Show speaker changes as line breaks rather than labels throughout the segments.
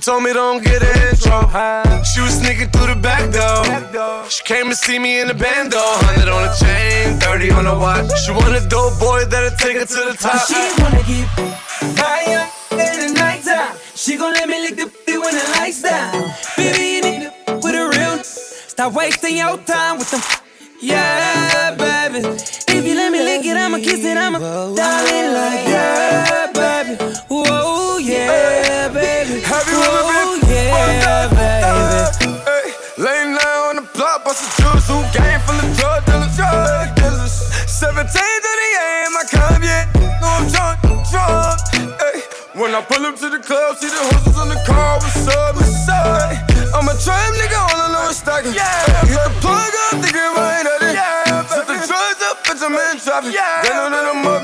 told me don't get an intro. She was sneaking through the back door. She came to see me in the bando. 100 on a chain, 30 on a watch. She want a dope boy that'll take her to the top.
She wanna get
See the horses on the car What's up? What's up? I'm a trap nigga, all I know is stacking. Yeah, get the plug up, thinking right at it. Yeah, set the drugs up, put your man trapping. Yeah, then I'm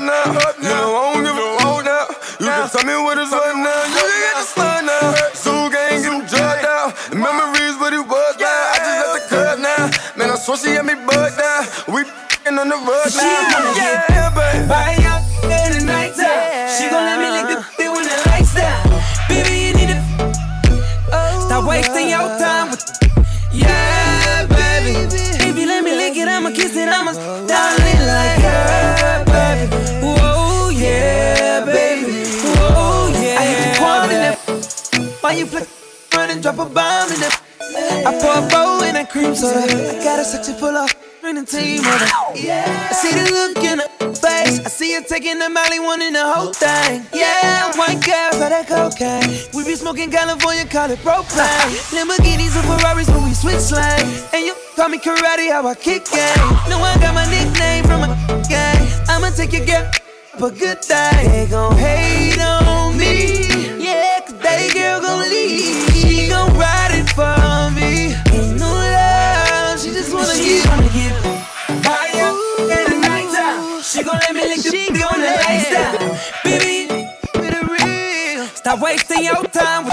okay. We
be smoking California, call it propane. Lamborghinis and Ferraris when we switch lanes, And you call me karate, how I kick game. No, I got my nickname from a gang. I'ma take your girl, but good day. They gon' hate on me Tá wasting your time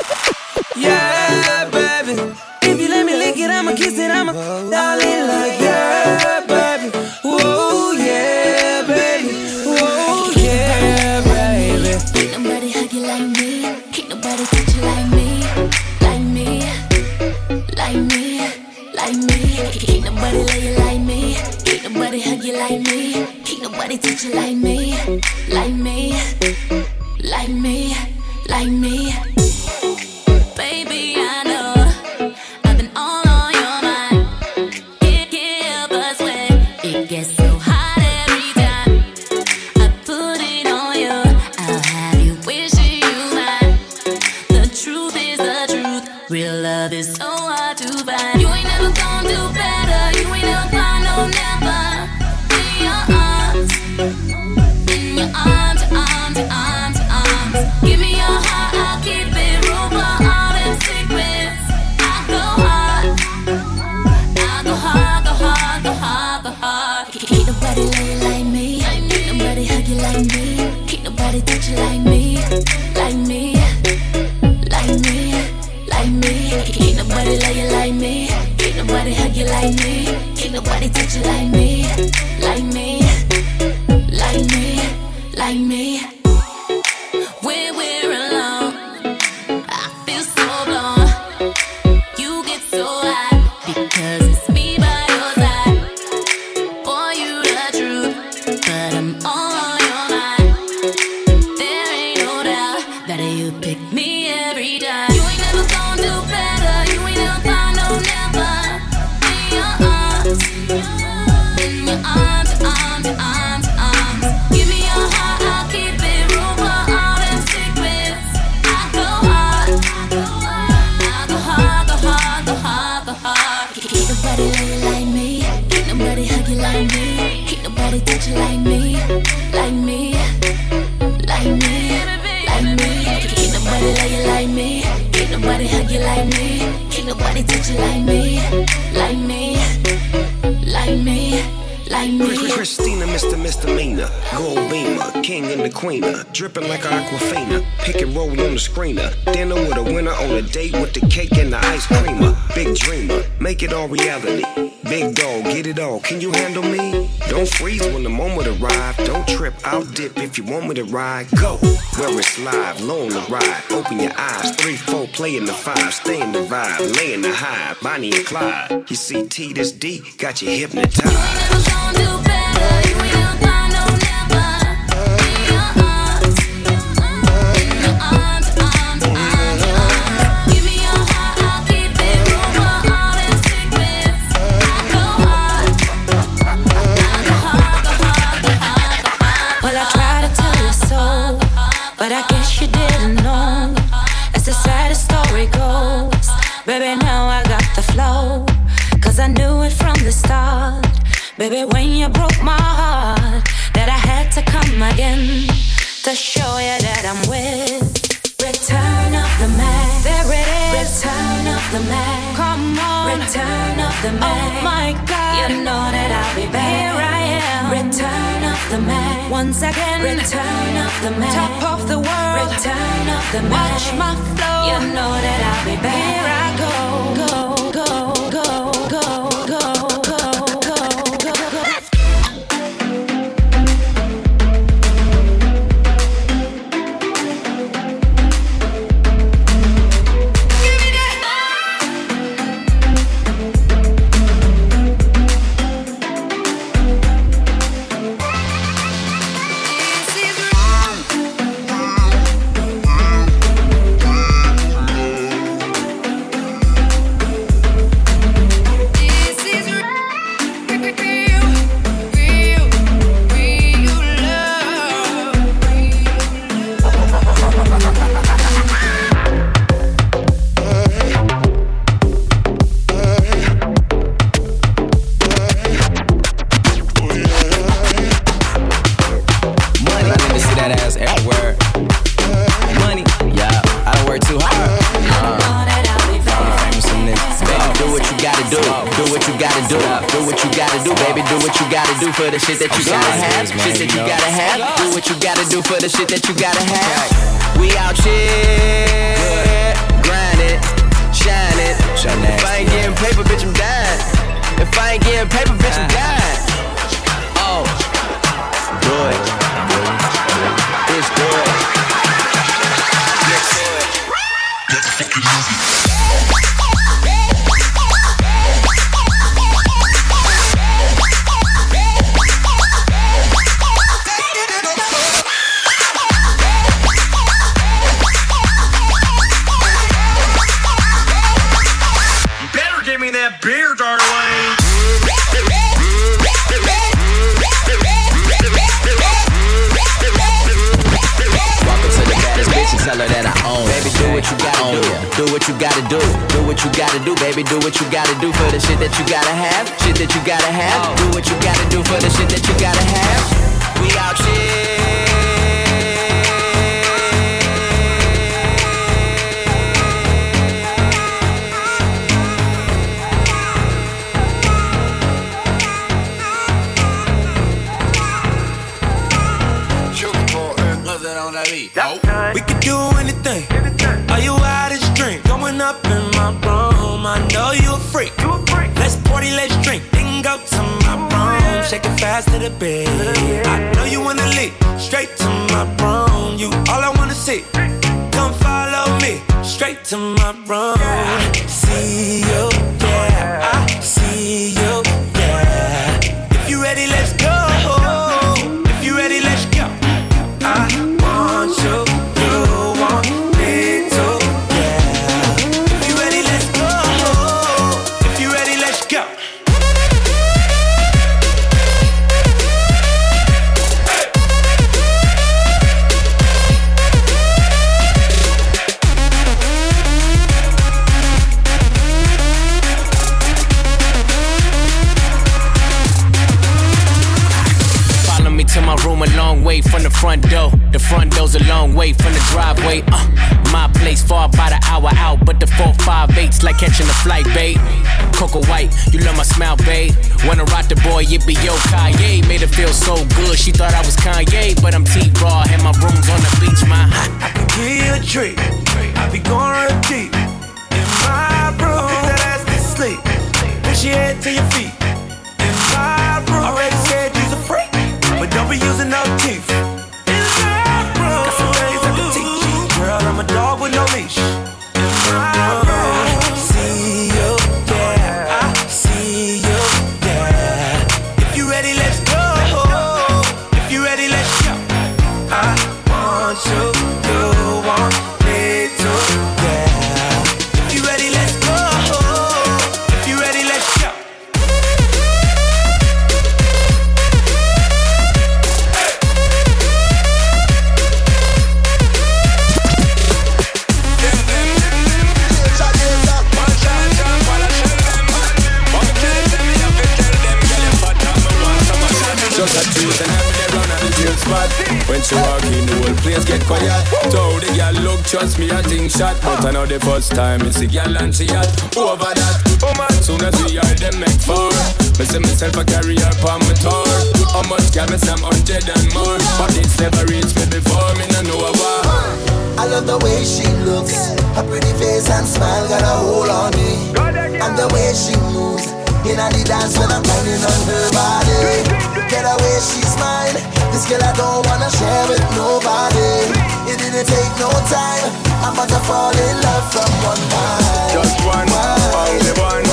me.
Dinner with a winner on a date with the cake and the ice creamer. Big dreamer, make it all reality. Big dog, get it all. Can you handle me? Don't freeze when the moment arrives. Don't trip, I'll dip if you want me to ride. Go where it's live, on the ride. Open your eyes, three, four, play in the five, stay in the vibe, lay in the high. Bonnie and Clyde, you see T this D, got you hypnotized.
Baby, Baby, when you broke my heart, that I had to come again to show you that I'm with. Return of the Mac. There it is. Return of the Mac. Come on. Return of the Mac. Oh my God. You know that I'll be back. Here I am. Return of the Mac. Once again. Return of the Mac. Top of the world. Return of the Mac. Watch my flow. You know that I'll be back. Here I go. Go.
for for the shit that you gotta have. What you gotta do, Do what you gotta do. Do what you gotta do, baby. Do what you gotta do for the shit that you gotta have. Shit that you gotta have. Oh. Do what you gotta do for the shit that you gotta have. We out here.
We could do anything. Are you out of drink? Going up in my room. I know you a freak. Let's party, let's drink. Then go to my oh, room. Shake it fast to the bed. I know you wanna leave. Straight to my room. You all I wanna see. Come follow me. Straight to my room. See you,
catching a flight, babe. Coco White, you love my smile, babe. Wanna rock the boy, it be yo Kanye. Made her feel so good, she thought I was Kanye, but I'm T Raw, and my room's on the beach, my.
I can give you a treat. I be going real deep in my room. That ass to sleep. Push your head to your feet in my room. Already said you's a freak, but don't be using no teeth.
Trust me, I think shot. But I know the first time it's a girl and she hot. Over that, oh man, soon as we are them make four. Me see myself a carry her on my tour. How much girl me some hundred and more. But it's never reached me before, me no know why.
I love the way she looks. Her pretty face and smile got a hold on me. And the way she moves. In the dance when I'm grinding on her body. Get away, she's mine. This girl I don't wanna share with nobody. It didn't take no time. I'm about to fall in love from one night.
Just one, only one,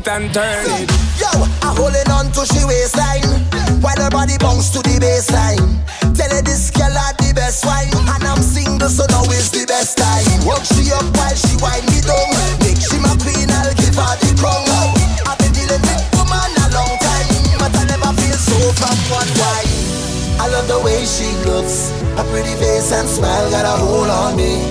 it and turn it.
Yo, I'm holding on to she waistline. While her body bounce to the baseline. Tell her this girl had the best wine. And I'm single so now is the best time. Work she up while she wind me down. Make she my queen, I'll give her the face and smile got a hold on me.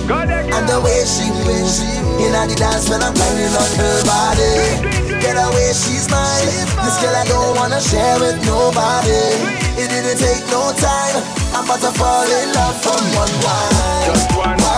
And the way she moves In the dance when I'm grinding on her body. Get away, she's mine. This girl I don't wanna share with nobody. It didn't take no time. I'm about to fall in love from one wine
Just one,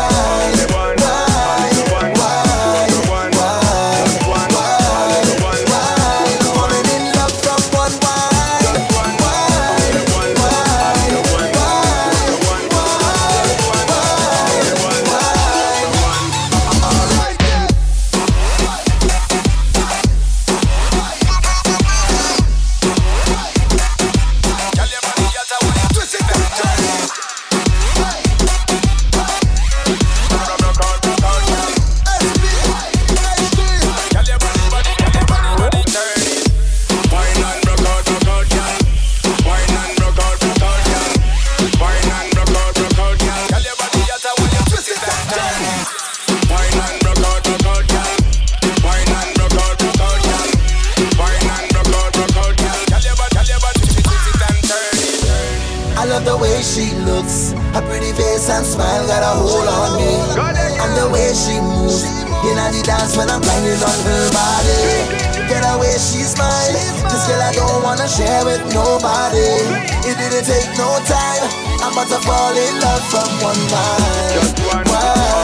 about to fall in love from one night.
Just one,
Why?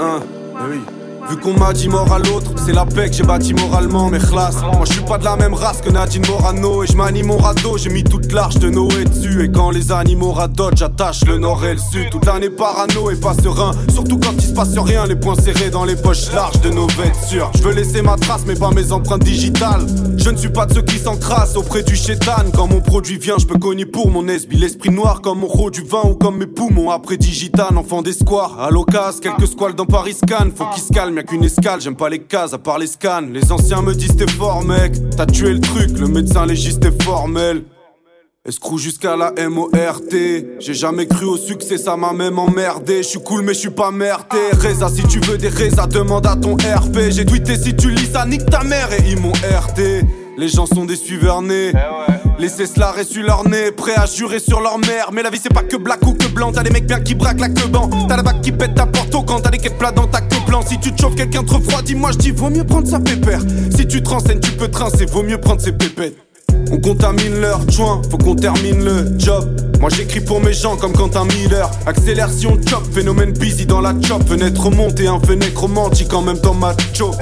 Hein, eh oui. Vu qu'on m'a dit mort à l'autre, c'est la paix que j'ai bâti moralement, mes classes. Moi je suis pas de la même race que Nadine Morano et je m'anime mon radeau, j'ai mis toute l'arche de Noé dessus. Et quand les animaux radotent, j'attache le nord et le sud. Toute l'année parano et pas serein, surtout quand il se passe rien, les poings serrés dans les poches larges de nos vêtures. Je veux laisser ma trace, mais pas mes empreintes digitales. Je ne suis pas de ceux qui s'encrassent auprès du chétan. Quand mon produit vient, je peux cogner pour mon esbi. L'esprit noir comme mon ro du vin ou comme mes poumons. Après digital, enfant des squares. À l'occasion, quelques squales dans Paris Scan. Faut qu'ils se calment, y'a qu'une escale. J'aime pas les cases, à part les scans. Les anciens me disent t'es fort, mec. T'as tué le truc, le médecin légiste est formel. Escroc jusqu'à la MORT. J'ai jamais cru au succès, ça m'a même emmerdé. Je suis cool, mais je pas merdé. Reza, si tu veux des Reza, demande à ton RP. J'ai tweeté si tu lis ça, nique ta mère et ils m'ont RD. Les gens sont des suiveurs nés. Laissez cela sur leur nez, prêts à jurer sur leur mère. Mais la vie c'est pas que black ou que blanc. T'as des mecs bien qui braquent la queue ban. T'as la vague qui pète ta porto quand t'as des quêtes plats dans ta queue blanc. Si tu te chauffes quelqu'un trop froid, dis-moi, je dis vaut mieux prendre sa pépère. Si tu te renseignes, tu peux trincer, vaut mieux prendre ses pépettes. On contamine leur joint, faut qu'on termine le job. Moi j'écris pour mes gens comme Quentin Miller. Accélération chop, phénomène busy dans la chop. Fenêtre montée, un fenêtre romantique en même temps macho.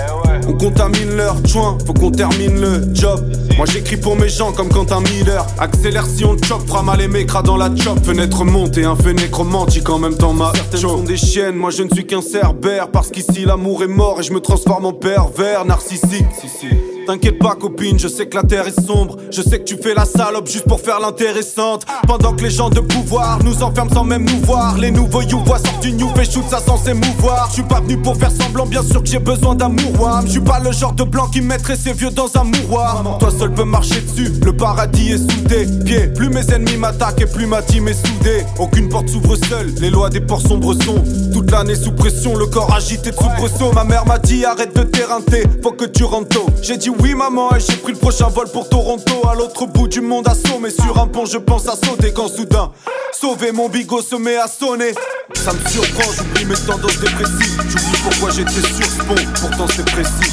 On contamine leur joint, faut qu'on termine le job. Moi j'écris pour mes gens comme Quentin Miller. Accélération chop, fera mal les cras dans la chop. Fenêtre montée, un fenêtre romantique en même temps macho. Certaines sont des chiennes, moi je ne suis qu'un cerbère. Parce qu'ici l'amour est mort et je me transforme en pervers narcissique. T'inquiète pas copine, je sais que la terre est sombre. Je sais que tu fais la salope juste pour faire l'intéressante. Pendant que les gens de pouvoir nous enferment sans même nous voir. Les nouveaux youvois sortent du new fait shoot ça sans s'émouvoir. Je suis pas venu pour faire semblant, bien sûr que j'ai besoin d'un mouroir Je suis pas le genre de blanc qui mettrait ses vieux dans un mouroir. Toi seul peux marcher dessus, le paradis est sous tes pieds. Plus mes ennemis m'attaquent et plus ma team est soudée. Aucune porte s'ouvre seule, les lois des ports sombres sont Toute l'année sous pression, le corps agité de soubresaut Ma mère m'a dit arrête de t'éreinter, faut que tu rentres tôt. J'ai dit oui maman j'ai pris le prochain vol pour Toronto. À l'autre bout du monde assommé sur un pont je pense à sauter quand soudain Sauver mon bigot se met à sonner Ça me surprend, j'oublie mes tendances dépressives. J'oublie pourquoi j'étais sur ce pont, pourtant c'est précis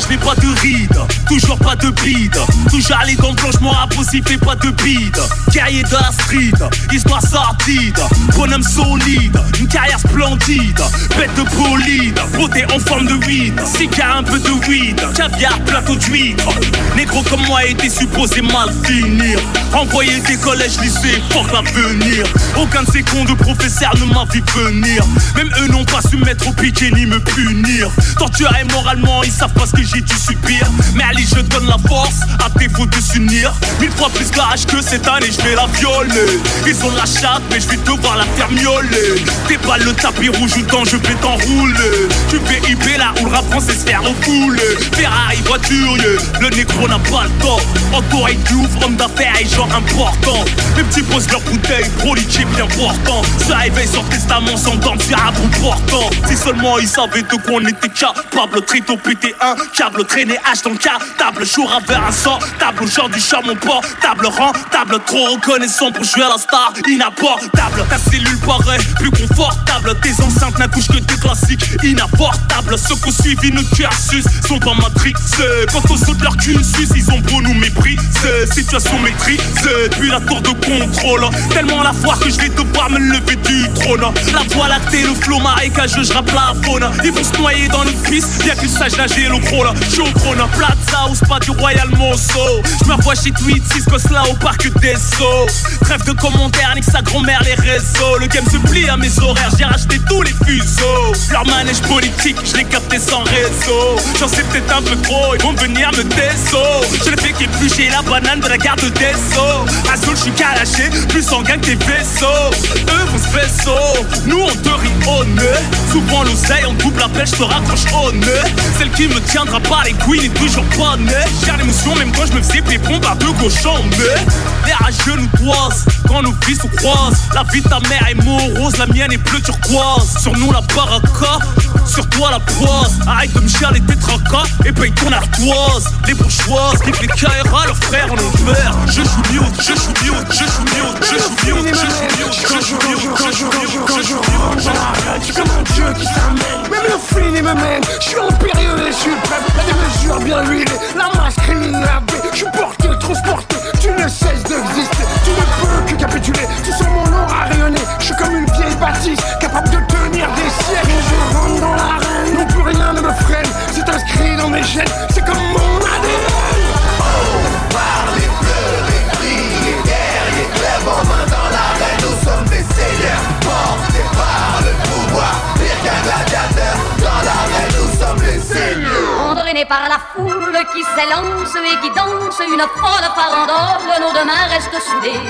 Je n'ai pas de ride, toujours pas de bide. Toujours dents blanches, mon rap aussi fait pas de bide. Guerrier de la street, histoire sortide. Bonhomme solide, une carrière splendide. Bête de bolide, beauté en forme de weed. Cigare, un peu de weed, caviar, plateau d'huître. Négro comme moi était supposé mal finir. Envoyé des collèges, lycées, fort l'avenir. Aucun de ces cons de professeurs ne m'a vu venir. Même eux n'ont pas su mettre au piquet ni me punir. Torturé moralement, ils savent pas ce que j'ai dû subir. Mais allez, je donne la force à défaut de s'unir. Mille fois plus d'âge que cette année, je vais la violer. Ils ont la chatte, mais je vais devoir la faire miauler. Déballe le tapis rouge ou temps, je vais t'enrouler. Tu fais IP là où le rap français se faire refouler. Ferrari, voiture, le négro n'a pas le temps. Encore et ouf, homme d'affaires et genre important. Les petits posent leur bouteille, proliqué bien important. Ça réveille sur testament sans dents, c'est un important. Si seulement ils savaient de quoi on était capable. Trito PT1, câble traîné H dans le cas. Table jour vers un sang, table genre du charbon port. Table rang, table trop reconnaissant pour jouer à la star. Inapportable, ta cellule paraît plus confortable. Tes enceintes n'accouchent que des classiques inapportables. Ceux qu'on suivi nos cursus sont pas matrixés. Quand on saute leur cursus, ils ont beau nous mépriser. Situation maîtrisée, puis la tour de contrôle. Tellement la foire que je vais devoir me lever du trône. La voie lactée, le flot marécageux, je rappe la faune. Ils vont se noyer dans notre piste, bien qu'ils sachent nager le crawl. Je suis au Plaza ou spa du Royal Monceau. Je me vois chez Tweet, Cisco là au parc des Sceaux. Trêve de commentaires, nique sa grand-mère, les réseaux. Le game se plie à mes horaires, j'ai racheté tous les fuseaux. Leur manège politique, je l'ai capté sans réseau. J'en sais peut-être un peu trop, ils vont venir me déceau. Je l'ai fait qu'éplucher la banane de la garde des Sceaux. Azul, je suis calaché, plus sanguin que tes vaisseaux. Eux vont se vaisseau, nous on te rit au nez. Souvent l'oseille, on double appel, je te raccroche au nez. Celle qui me pas les couilles toujours pas. J'ai l'émotion, même quand je me faisais pépon par deux cochons. Mais les rageux nous toisent quand nos vies se croisent. La vie de ta mère est morose, la mienne est bleu turquoise. Sur nous la baraka, sur toi la poise. Arrête de me chialer tes tracas et paye ton ardoise. Les bourgeoises qui les KRA, leurs frères en envers. Je joue mieux, je joue mieux, je joue mieux, je joue mieux, je joue mieux, je joue mieux, je joue mieux, je joue mieux.
Je suis comme un dieu qui s'amène Même le film il me mène Je suis impérieux et je suis prêt À des mesures bien huilées La masse criminelle Je suis porté, transporté Tu ne cesses d'exister. Tu ne peux que capituler Tu sens mon aura rayonner Je suis comme une vieille bâtisse Capable de tenir des siècles. Je rentre dans l'arène Non plus rien ne me freine. C'est inscrit dans mes gènes
Entraînés par la foule qui s'élance et qui danse une folle farandole, nos deux mains restent soudées.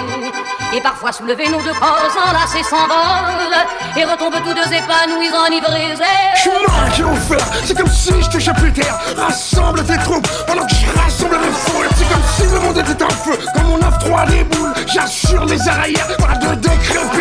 Et parfois soulevés, nos deux corps enlacés s'envolent et retombent tous deux épanouis, enivrés.
Je suis marqué au fer, c'est comme si plus terre Rassemble tes troupes pendant que je rassemble les foules C'est comme si le monde était en feu, comme on offre trois déboule J'assure les arrières, pas de décrépitude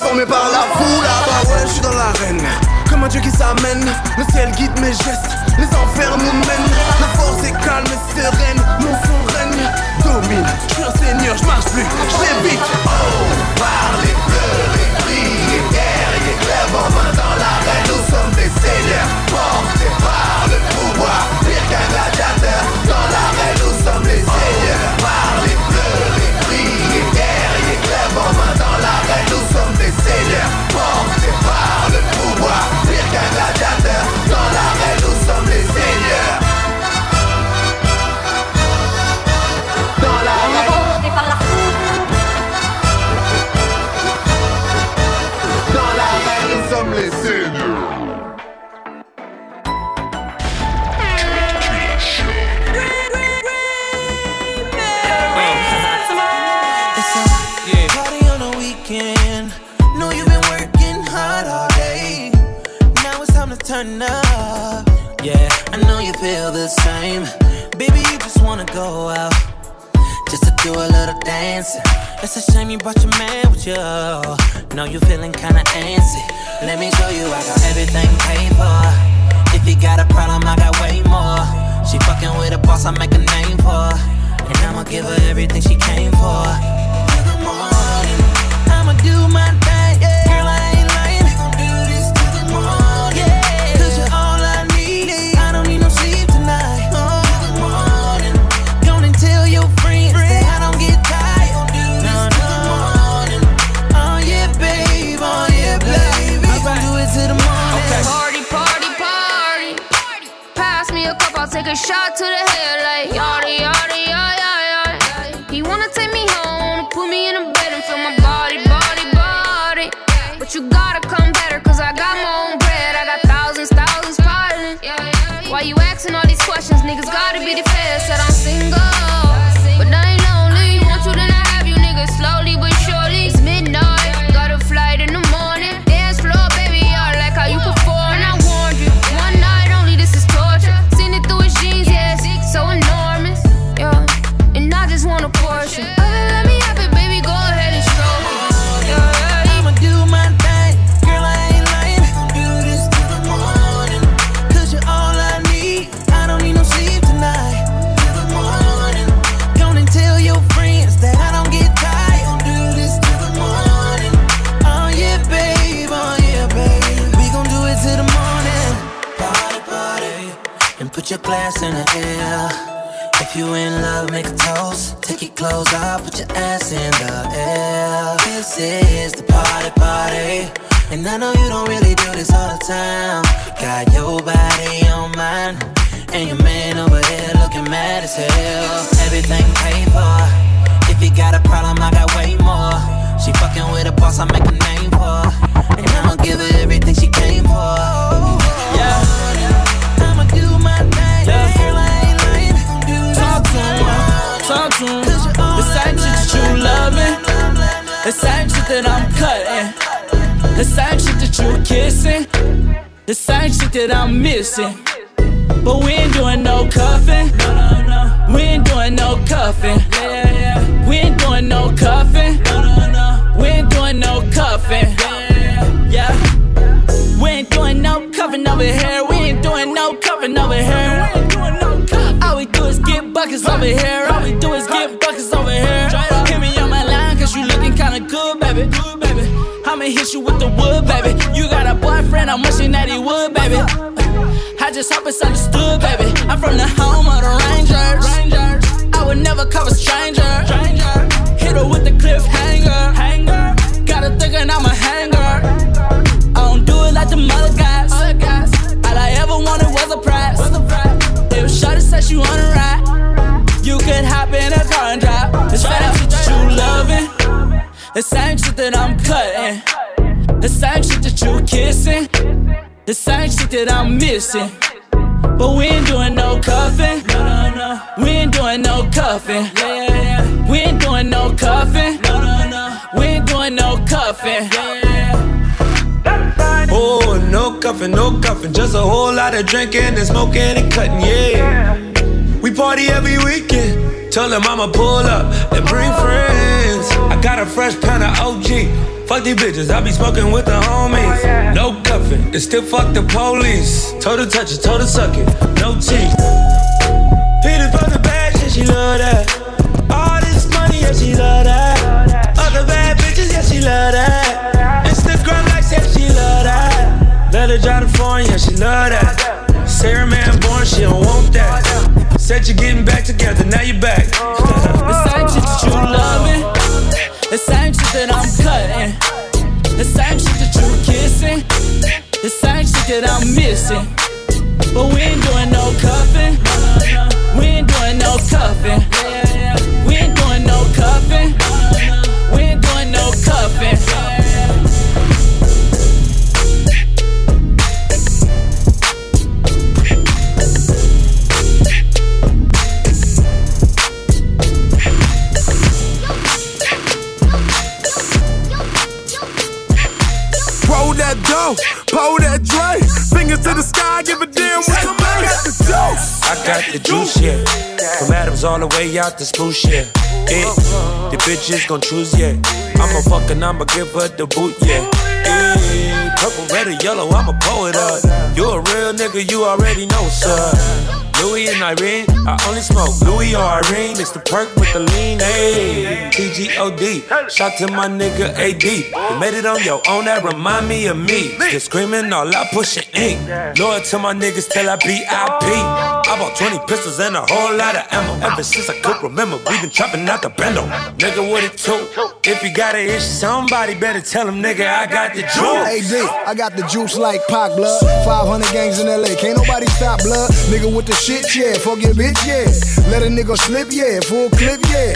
transformé par la foule. Ah bah ouais, je suis dans l'arène, comme un dieu qui s'amène. Le ciel guide mes gestes, les enfers nous mènent. La force est calme et sereine, mon son règne. Domine, je suis un seigneur, je marche plus, je
It's a shame you brought your man with you. Know you feeling kinda antsy. Let me show you I got everything paid for. If you got a problem, I got way more. She fucking with a boss, I make a name for. And I'ma give her everything she came for. In the morning, I'ma do my
take a shot to the head like yada, yada, yada, yada. He wanna take me home, put me in a bed and feel my body, body, body. But you gotta come better, cause I got my own bread. I got thousands, thousands piling. Why you asking all these questions? Niggas gotta be the
listen that
But we ain't doing no cuffing. No, no, no. We ain't doing no cuffing. Yeah, yeah, yeah. We ain't doing no cuffing. No, no, no. We ain't doing no cuffing. Yeah, yeah,
Oh, no cuffing, no cuffing. Just a whole lot of drinking and smoking and cutting, yeah. We party every weekend. Tell them I'ma pull up and bring friends. I got a fresh pound of OG. Fuck these bitches, I be smoking with the homies. Oh, no cuffing, and still fuck the police. Her touch it, her suck it, no teeth. Peter from the bag, yeah, she love that. All this money, yeah, she love that. Other bad bitches, yeah, she love that. Instagram likes, yeah, she love that. Let her drive the phone, yeah, she love that. Sarah man born, she don't want that. Said you're getting back together, now you're back.
the same shit that I'm cutting, the same shit that you kissing, the same shit that I'm missing. But we ain't doing no cuffing. We ain't doing no cuffing.
Roll that pull that Dre. Fingers
to the sky, give a damn what you I got the juice.
I got the juice, yeah. From Adams all the way out to Spruce, yeah. Yeah, the bitches gon' choose, yeah. I'ma fuck and I'ma give her the boot, yeah. Yeah, purple, red, or yellow, I'm a it up. You a real nigga, you already know, sir. Louis and Irene, I only smoke Louis or Irene. It's the perk with the lean, ayy. TGOD, shout to my nigga AD. You made it on your own, that remind me of me. Just screaming all I push it ink. Loyal to my niggas till I BIP. I bought 20 pistols and a whole lot of ammo. Ever since I could remember, we been trapping out the bando. Nigga, what it took? If you got an issue, somebody better tell him, nigga, I got the juice.
Hey, D, I got the juice like Pac blood. 500 gangs in LA, can't nobody stop blood. Nigga with the shit shit, yeah. Fuck your bitch, yeah. Let a nigga slip, yeah. Full clip, yeah.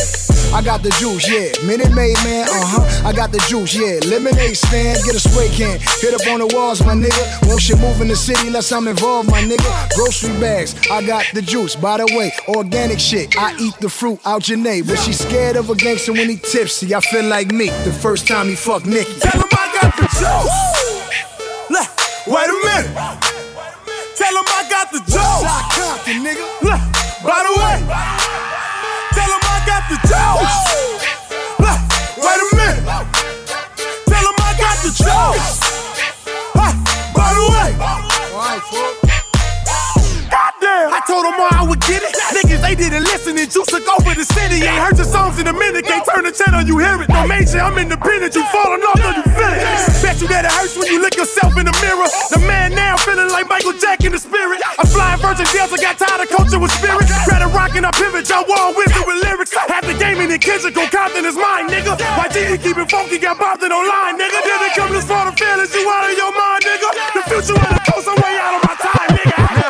I got the juice, yeah. Minute Maid, man, uh huh. I got the juice, yeah. Lemonade stand, get a spray can. Hit up on the walls, my nigga. Won't shit move in the city unless I'm involved, my nigga. Grocery bags, I got the juice. By the way, organic shit. I eat the fruit out Janae. But she scared of a gangster when he tipsy. I feel like me the first time he fucked Nicky.
Tell him I got the juice.
Nigga.
By the way, tell him I got the juice. Wait a minute. Tell him I got the juice. By the way. Told them all I would get it. Niggas, they didn't listen and juice took over the city. Ain't heard your songs in a minute, can't turn the channel, you hear it. No major, I'm independent, you falling off, do you feel it? Bet you that it hurts when you look yourself in the mirror. The man now feeling like Michael Jack in the spirit. I'm flying Virgin Delta, got tired of culture with spirit. Rather rock and I pivot, y'all wall wizard with lyrics. Had the game in the Kendrick, go Compton is mine, nigga. Why did GD keep it funky, got it online, nigga. Didn't come this far to fail, you out of your mind, nigga. The future of the coast, I'm way out of my time, nigga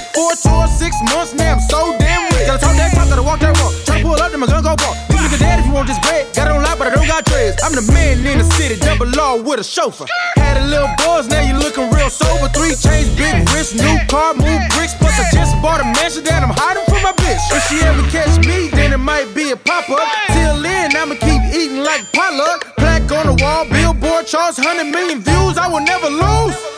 dick. Four tours, six months, now I'm so damn rich. Gotta talk that talk, gotta walk that walk. Try to pull up, then my gun go walk. You nigga dead if you want this bread. Got on lock, but I don't got dreads. I'm the man in the city, double law with a chauffeur. Had a little buzz, now you looking real sober. Three chains, big wrist, new car, move bricks. Plus I just bought a mansion that I'm hiding from my bitch. If she ever catch me, then it might be a pop up. Till then, I'ma keep eating like potluck. Plaque on the wall, billboard charts, 100 million views. I will never lose.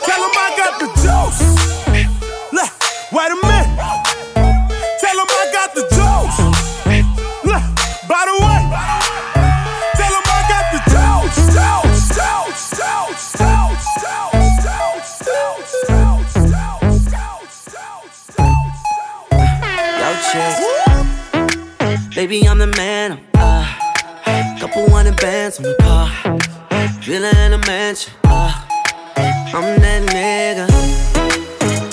Baby, I'm the man. Uh, couple hundred bands on the car. Villa in a mansion. Uh, I'm that nigga.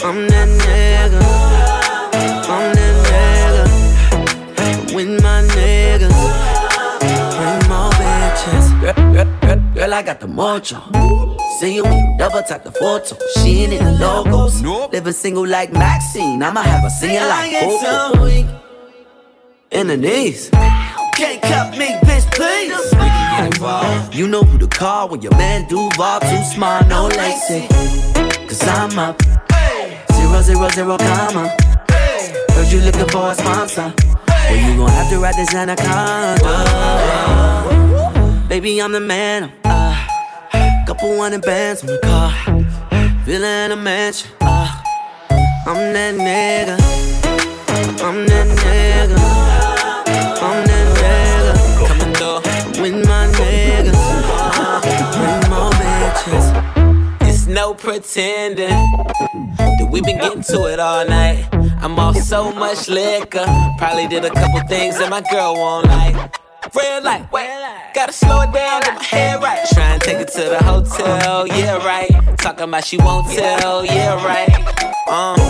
I'm that nigga. I'm that nigga. With my niggas. Bring more bitches. Girl, girl, girl, girl, I got the mojo. See you double tap the photo. She ain't in the logos. Nope. Living single like Maxine. I'ma have a singing like Coco. In the knees. Can't cut me, bitch, please. You know who to call when your man Duval too smart, no lacy. Cause I'm up zero zero zero comma. Heard you looking for a sponsor. Well, you gon' have to ride this anaconda. Baby, I'm the man. Uh, couple hundred bands on the car. Feeling a mansion. Uh, I'm that nigga. I'm that nigga.
It's no pretending that we've been getting to it all night. I'm off so much liquor. Probably did a couple things that my girl won't like. Red light, gotta slow it down, get my head right. Try and take it to the hotel, yeah, right. Talking about she won't tell, yeah, right. Um,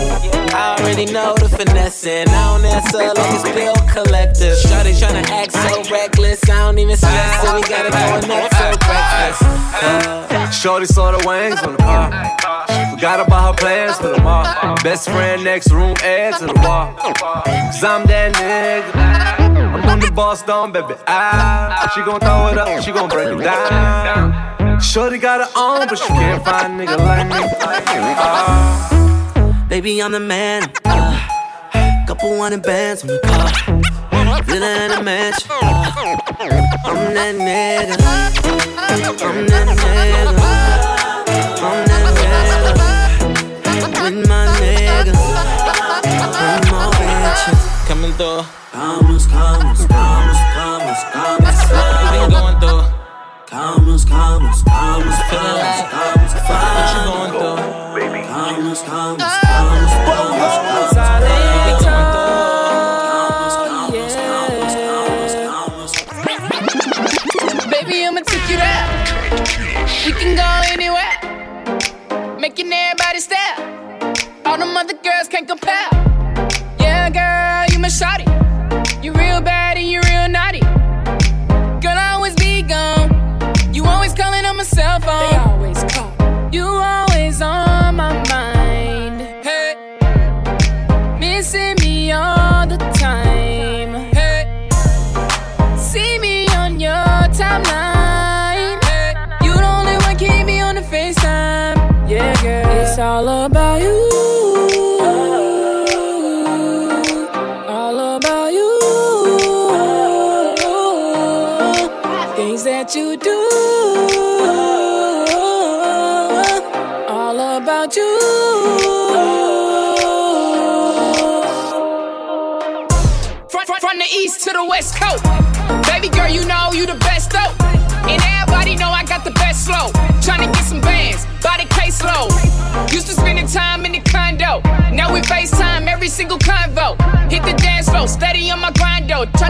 I already know the finesse, and I don't answer like it's bill collector. Shawty tryna act so reckless, I don't even stress it. We got it going up
Shorty saw the wings on the car. Forgot about her plans for the tomorrow. Best friend next room, add to the wall. Cause I'm that nigga. I'm on the boss down, baby. Ah, she gon' throw it up, she gon' break it down. Shorty got her own, but she can't find a nigga like me.
Ah. Baby, I'm the man. Uh, couple hundred bands on the car. Then I a match. I'm that nigga. I'm that nigga. I'm that nigga.
With my nigga. I'm all with.
Coming through.
Commas, commas, commas, commas, commas.
What you going through?
Commas, commas, commas,
commas,
commas.
What you going through?
Commas, commas.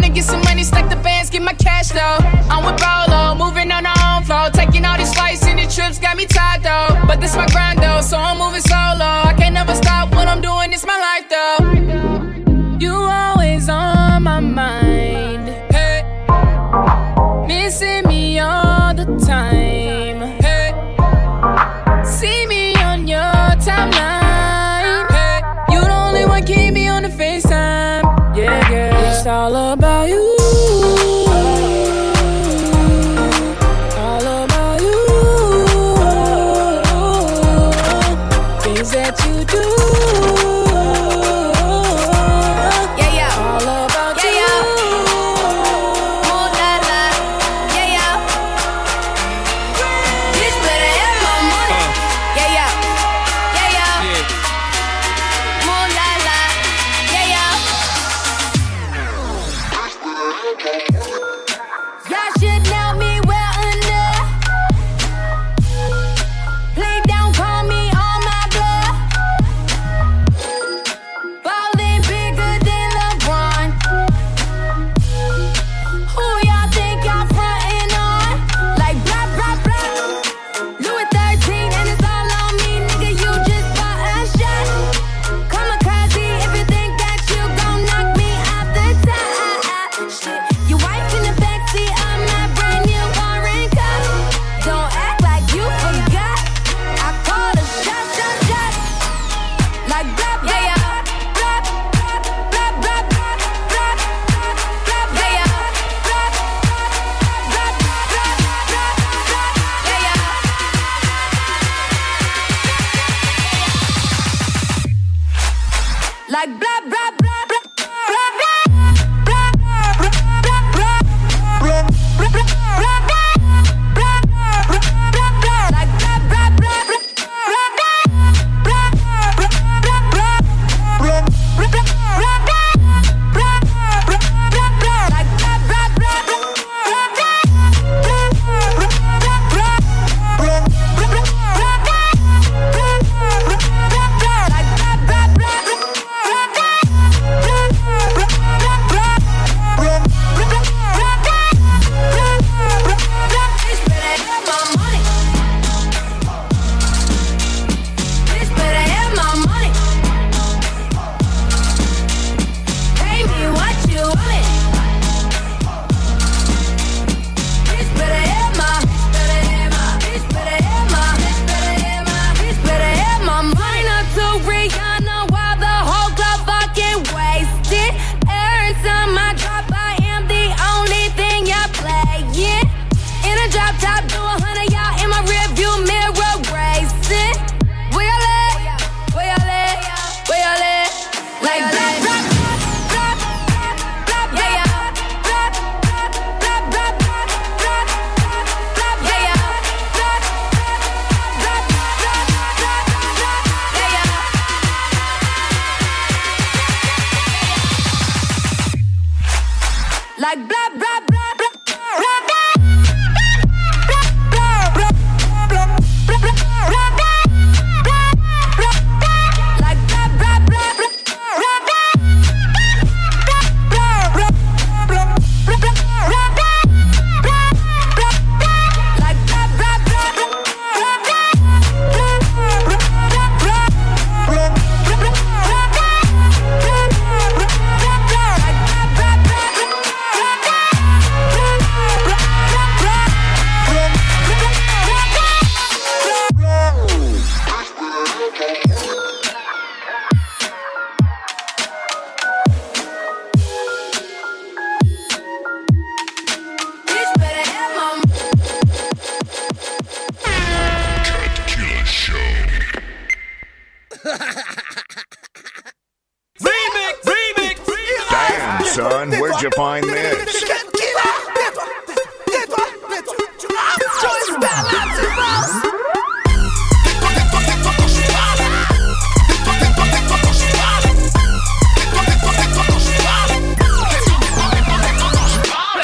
tryna get some money,
stuck.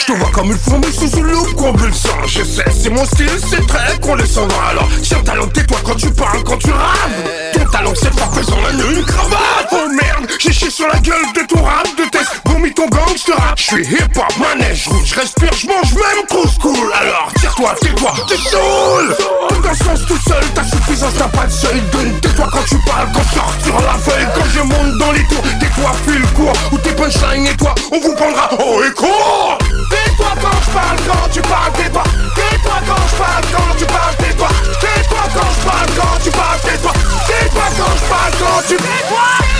Je te vois comme une fourmi sous une loupe convulsant Je sais, c'est mon style, c'est très condescendant Alors tiens talent, tais-toi quand tu parles, quand tu raves Ton talent c'est pas faisant la nuit, une cravate. Oh merde, j'ai chié sur la gueule de ton rap de test Vomis ton gang, je rap Je suis hip-hop, manège rouge, je respire, je mange même trop Alors tire-toi, tais-toi, t'es saoul. Tout le sens tout seul, ta suffisance t'as pas de seuil. Donne, tais-toi quand tu parles, quand je sur la feuille. Quand je monte dans les tours, tais-toi, file court. Ou tes punchlines et toi, on vous prendra haut et court Tais-toi quand je parle, quand tu parles, tais-toi. Tais-toi quand je parle, quand tu parles, tais-toi. Tais-toi quand je parle, quand tu parles, tais-toi. Tais-toi quand je parle, quand tu tais-toi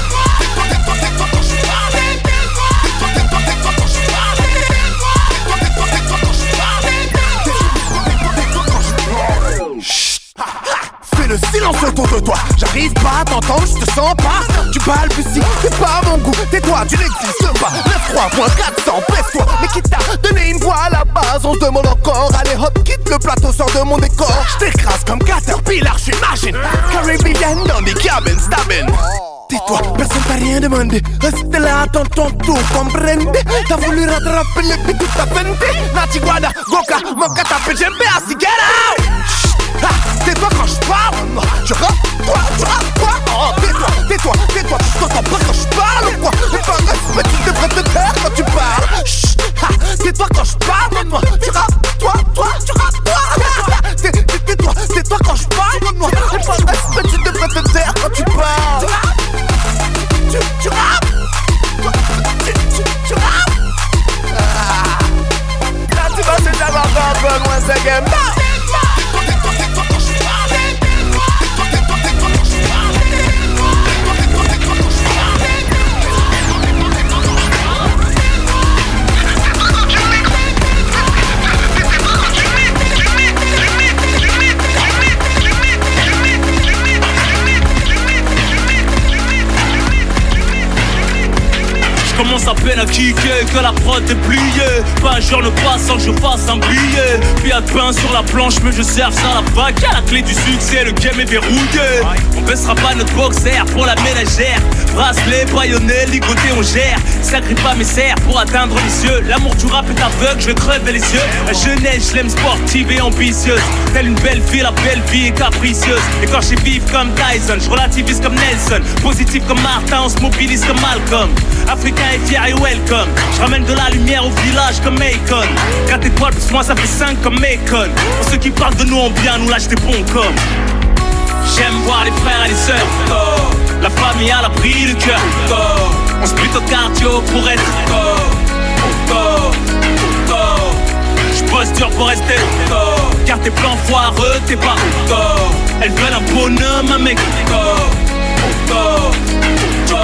Le silence autour de toi. J'arrive pas à t'entendre, je te sens pas. Tu balbuties, c'est pas mon goût. Tais-toi, tu n'existes pas. 9.3.400, baisse-toi. Mais qui t'a donné une voix à la base? On se demande encore. Allez hop, quitte le plateau, sors de mon décor. Je t'écrase comme Caterpillar, machine Caribbean dans des cabins stabbing Tais-toi, personne t'a rien demandé. Reste là, attends ton tour, comprende T'as voulu rattraper le but toute ta peine Nati Guada, Goka, Moka, tapé, j'aime bien, get out ah, tais-toi quand je parle, Je rappe, toi, rappes, toi Oh, tais-toi, tais-toi, tais-toi. Tu t'entends pas quand je parle quoi? Et par respect, tu devrais te taire quand tu parles. Chut, ah, tais-toi quand je parle, moi Tu rappes, toi, toi, tu rappes, toi Tais- tais- Tais-toi, tais-toi quand je parle, moi Et par respect, tu devrais te taire quand tu parles Tu, tu rappes Tu, tu, tu tu game
commence à peine à kicker que la prod est pliée. Pas un jour ne passe sans que je fasse un billet. Puis à pain sur la planche mais je serve ça la vague. À la clé du succès le game est verrouillé. On baissera pas notre boxer pour la ménagère. Bracelet, baïonnet, ligoté on gère. Sacrifie pas mes serres pour atteindre les cieux. L'amour du rap est aveugle, je crève les yeux. La jeunesse, je l'aime sportive et ambitieuse. Telle une belle fille, la belle vie est capricieuse. Et quand je vive comme Tyson, je relativise comme Nelson. Positif comme Martin, on se mobilise comme Malcolm. Africain et fier welcome Je ramène de la lumière au village comme Macon 4 étoiles plus moi ça fait 5 comme Macon Pour ceux qui parlent de nous en bien, nous lâche des bons comme J'aime voir les frères et les sœurs. La famille à l'abri du cœur. On se bute au cardio pour être. Je bosse dur pour rester. Car tes plans foireux, t'es pas. Elles veulent un bonhomme, un mec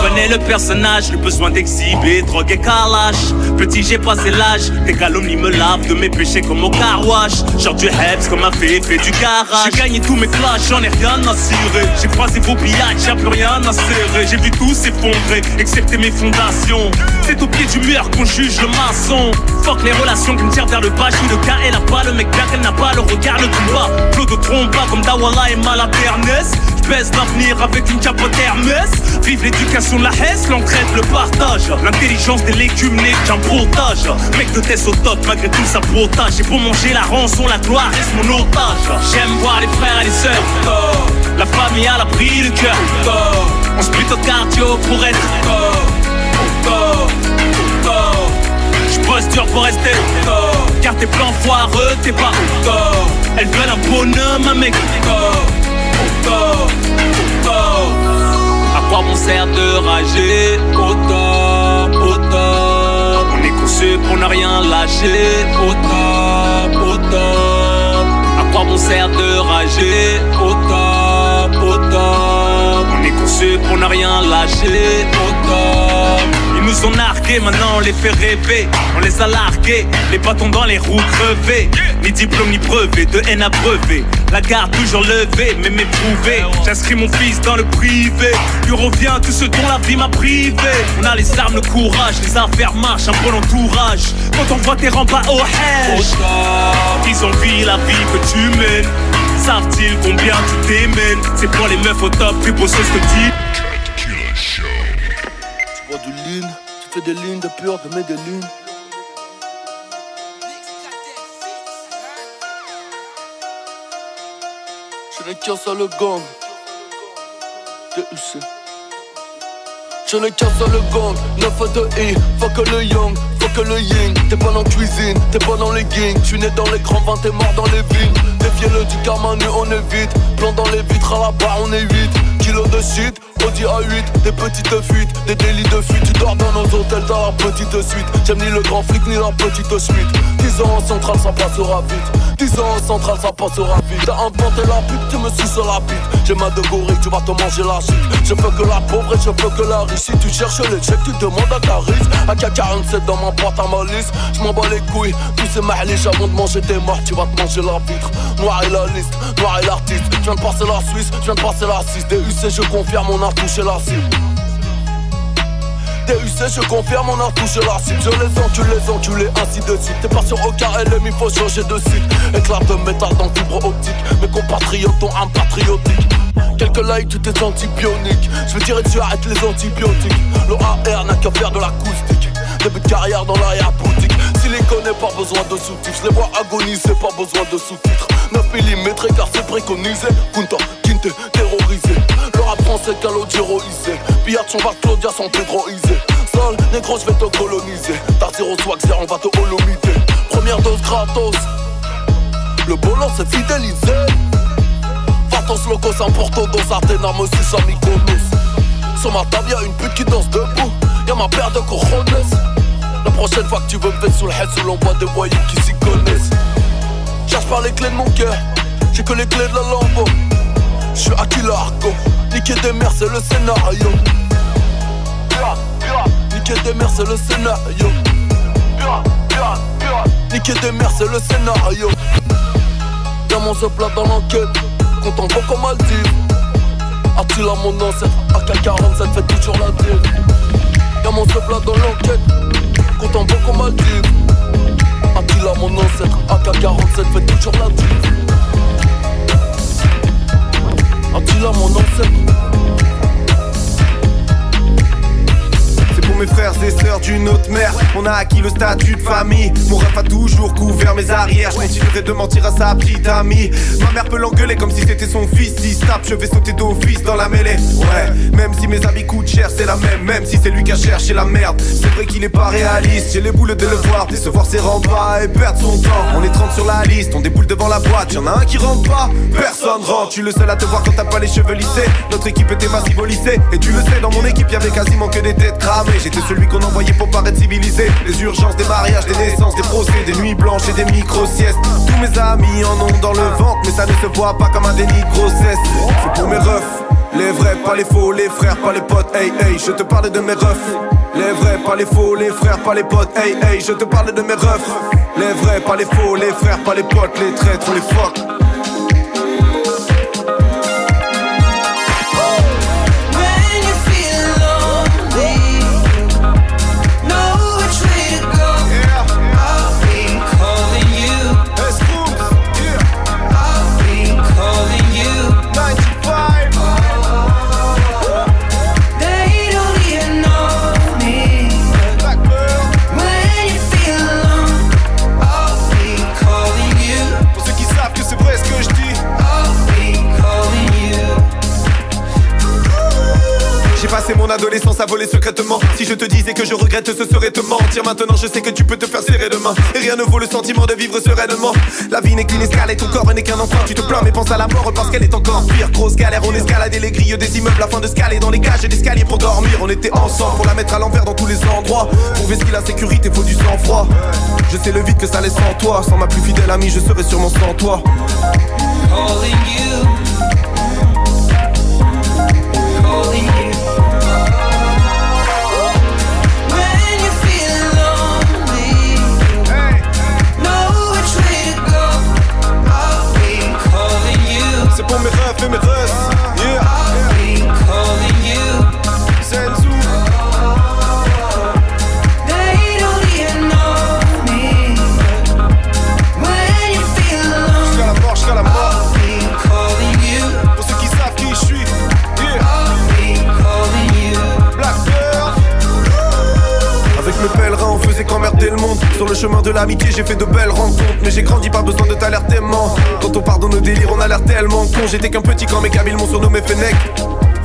connais le personnage, le besoin d'exhiber, drogue et carlage. Petit, j'ai passé l'âge, tes calomnies me lavent de mes péchés comme au car wash. Genre du heps comme un fait du garage. J'ai gagné tous mes clashs, j'en ai rien à cirer. J'ai croisé vos pillages, y'a plus rien à serrer. J'ai vu tout s'effondrer, excepté mes fondations. C'est au pied du mur qu'on juge le maçon. Fuck les relations qui me tirent vers le bas. J'suis le cas, elle a pas le mec bien qu'elle n'a pas le regard, le combat. Claude de tromba comme Dawala et Malapernes. J'baisse l'avenir avec une capote Hermès. Vive l'éducation la Hesse, l'entraide, le partage. L'intelligence des légumes n'est qu'un brotage. Mec de test au top, malgré tout ça brotage. Et pour manger la rançon, la gloire reste mon otage. J'aime voir les frères et les sœurs. La famille à l'abri du cœur. On se au cardio pour être. Je bosse dur pour rester. Car tes plans foireux, t'es pas. Elles veulent un bonhomme, un mec. Oh. Oh. À quoi bon sert de rager Au top, au top On est conçu pour ne rien lâcher Au top, au top À quoi bon sert de rager Au top, au top On est conçu pour ne rien lâcher Au top Ils nous ont nargués, maintenant on les fait rêver. On les a largués, les bâtons dans les roues crevés. Ni diplôme ni brevet, de haine à brevet. La garde toujours levée, mais m'éprouvé. J'inscris mon fils dans le privé. Lui revient tout ce dont la vie m'a privé? On a les armes, le courage, les affaires marchent, un bon entourage. Quand on voit tes remparts au hedge, ils envient la vie que tu mènes. Savent-ils combien tu t'émènes C'est pour les meufs au top, plus beau ce que.
Tu tu fais des lignes de pur, de mes des lunes. Je n'ai qu'un seul gang. DUC. Je n'ai qu'un seul gang, 9 de I, fuck le young, fuck le ying T'es pas dans cuisine, t'es pas dans les gangs Tu né dans les grands vins, t'es mort dans les vignes. Défiez-le du karma, nu on évite. Plan dans les vitres, à la barre on est 8 Kilo de shit, Audi A8 Des petites fuites, des délits de fuite. Tu dors dans nos hôtels, dans la petite suite. J'aime ni le grand flic, ni la petite suite. 10 ans en centrale, ça passera vite. 10 ans en centrale, ça passera vite. T'as inventé la pute, tu me suis sur la bite J'ai ma de gorille, tu vas te manger la shit Je veux que la pauvre et je veux que la riche. Si tu cherches les checks, tu demandes à ta riche AK-47 dans ma boîte à malice. Je m'en bats les couilles, tous ces mahliches Avant de manger tes morts, tu vas te manger la vitre. Noir et la liste, noir et l'artiste. Je viens de passer la Suisse, je viens de passer la 6 DUC, je confirme, on a touché la cible. DUC, je confirme, on a touché la cible. Je les encule, les enculés, ainsi de suite. T'es pas sur aucun LM, il faut changer de site Éclat de métal dans fibre optique. Mes compatriotes ont un patriotique. Quelques likes, tout est antibionique. Je veux tirer dessus, arrête les antibiotiques. Le AR n'a qu'à faire de l'acoustique. Début de carrière dans l'arrière-boutique Si les connaît, pas besoin de sous-titres Je les vois agoniser, pas besoin de sous-titres. 9 mm car c'est préconisé. Kunta, Terrorisé Le rap français calogéroisé Pillard, on va Claudia sans pédroisé Sol, négro, je vais te coloniser. T'as zéro swag, on va te holomiter Première dose gratos. Le bolos c'est fidélisé Vatos locos, un porto dos suce à Mykonos Sur ma table y'a une pute qui danse debout. Y'a ma paire de cojones La prochaine fois que tu veux me faire sous le head Sous l'envoi des voyous qui s'y connaissent. Cherche pas les clés de mon cœur. J'ai que les clés de la lampe J'suis à Kilargo Niquer des mères c'est le scénario. Niquer des mères c'est le scénario. Niquer des mères c'est le scénario. Diamant se plat dans l'enquête. Content beaucoup mal dit Attila mon ancêtre. AK-47 fait toujours la deal Diamant se plat dans l'enquête. Content beaucoup mal dit Attila mon ancêtre. AK-47 fait toujours la deal Attila mon ancêtre
mes frères et sœurs d'une autre mère. On a acquis le statut de famille. Mon ref a toujours couvert mes arrières. Je continuerai de mentir à sa petite amie. Ma mère peut l'engueuler comme si c'était son fils. Si tape je vais sauter d'office dans la mêlée. Ouais, même si mes habits coûtent cher c'est la même. Même si c'est lui qui a cherché la merde. C'est vrai qu'il est pas réaliste. J'ai les boules de le voir Décevoir ses remparts et perdre son temps. On est 30 sur la liste. On déboule devant la boîte. Y'en a un qui rentre pas. Personne rentre. Tu le seul à te voir quand t'as pas les cheveux lissés. Notre équipe était massive au lycée. Et tu le sais dans mon équipe y'avait quasiment que des têtes cramées J'étais celui qu'on envoyait pour paraître civilisé Les urgences, des mariages, des naissances, des procès Des nuits blanches et des micro-siestes Tous mes amis en ont dans le ventre Mais ça ne se voit pas comme un déni de grossesse C'est pour mes refs les vrais, pas les faux, les frères, pas les potes, hey hey, je te parle de mes refs. Les vrais, pas les faux, les frères, pas les potes, hey hey, je te parle de mes refs. Les vrais, pas les faux, les frères, pas les potes, les traîtres, les fuck. Adolescence à voler secrètement. Si je te disais que je regrette, ce serait te mentir. Maintenant, je sais que tu peux te faire serrer demain. Et rien ne vaut le sentiment de vivre sereinement. La vie n'est qu'une escale et ton corps n'est qu'un enfant. Tu te plains, mais pense à la mort parce qu'elle est encore pire. Grosse galère, on escaladait les grilles des immeubles afin de scaler dans les cages et l'escalier pour dormir. On était ensemble pour la mettre à l'envers dans tous les endroits. Pour vesquer la sécurité, faut du sang-froid. Je sais le vide que ça laisse en toi. Sans ma plus fidèle amie, je serais sûrement sans toi.
You. für mich ist.
Sur le chemin de l'amitié, j'ai fait de belles rencontres. Mais j'ai grandi, pas besoin de t'alerter, Quand on part dans nos délires, on a l'air tellement con. J'étais qu'un petit quand mes cabines m'ont surnommé Fennec.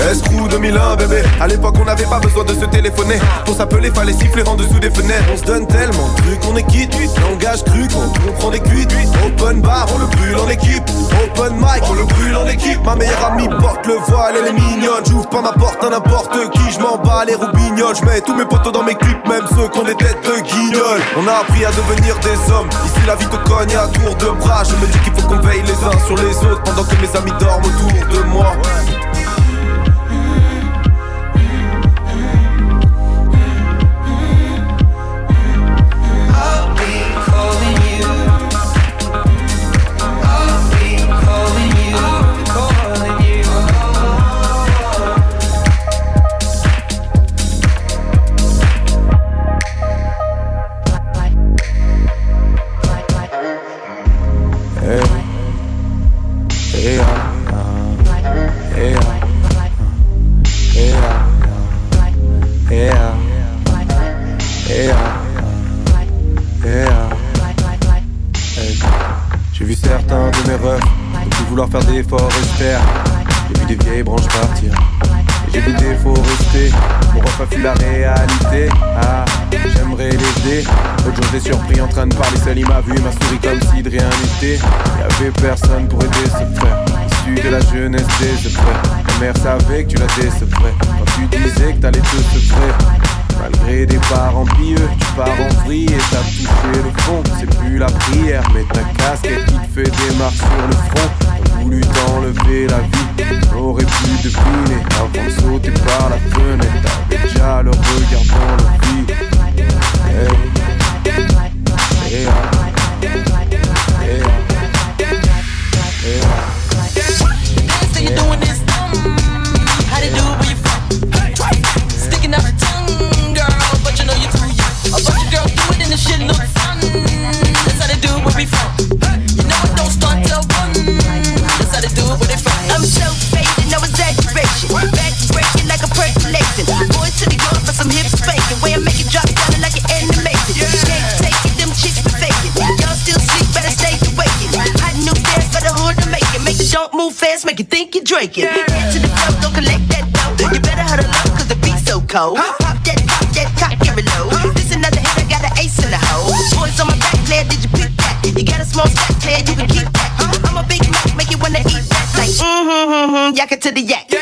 Escrew 2001 bébé. À l'époque on n'avait pas besoin de se téléphoner. Pour s'appeler fallait siffler en dessous des fenêtres. On se donne tellement de trucs on est quitte Langage cru qu'on comprend des cuites Open bar on le brûle en équipe. Open mic on le brûle en équipe. Ma meilleure amie porte le voile elle est mignonne. J'ouvre pas ma porte à n'importe qui Je bats les roubignoles. Je mets tous mes potos dans mes clips Même ceux qu'on des têtes de guignol. On a appris à devenir des hommes. Ici la vie te cogne à tour de bras. Je me dis qu'il faut qu'on veille les uns sur les autres Pendant que mes amis dorment autour de moi. J'ai vu des vieilles branches partir. J'ai vu des faux rester. Mon repas fut la réalité. Ah, j'aimerais l'aider. L'autre jour, j'ai surpris en train de parler seul. Il m'a vu, m'a souri comme si de rien n'était. Y'avait personne pour aider ce frère. Issu de la jeunesse des frères. Ta mère savait que tu la décevrais. Quand tu disais que t'allais te secret. Malgré des parents pieux, tu pars en vrille et t'as touché le fond. C'est plus la prière, mais ta casquette qui te fait des marques sur le front voulu t'enlever la vie. J'aurais pu deviner avant de sauter par la fenêtre. Déjà le regard dans le vide.
cold. Huh? Pop that, pop that, cock every low. Huh? This another hit, I got an ace in the hole. Boys on my back, player, did you pick that? You got a small stack, player, you can keep that. Huh? I'm a big Mac, make you wanna eat that. Like, mm-hmm, mm-hmm, yak it to the yak.
Yeah.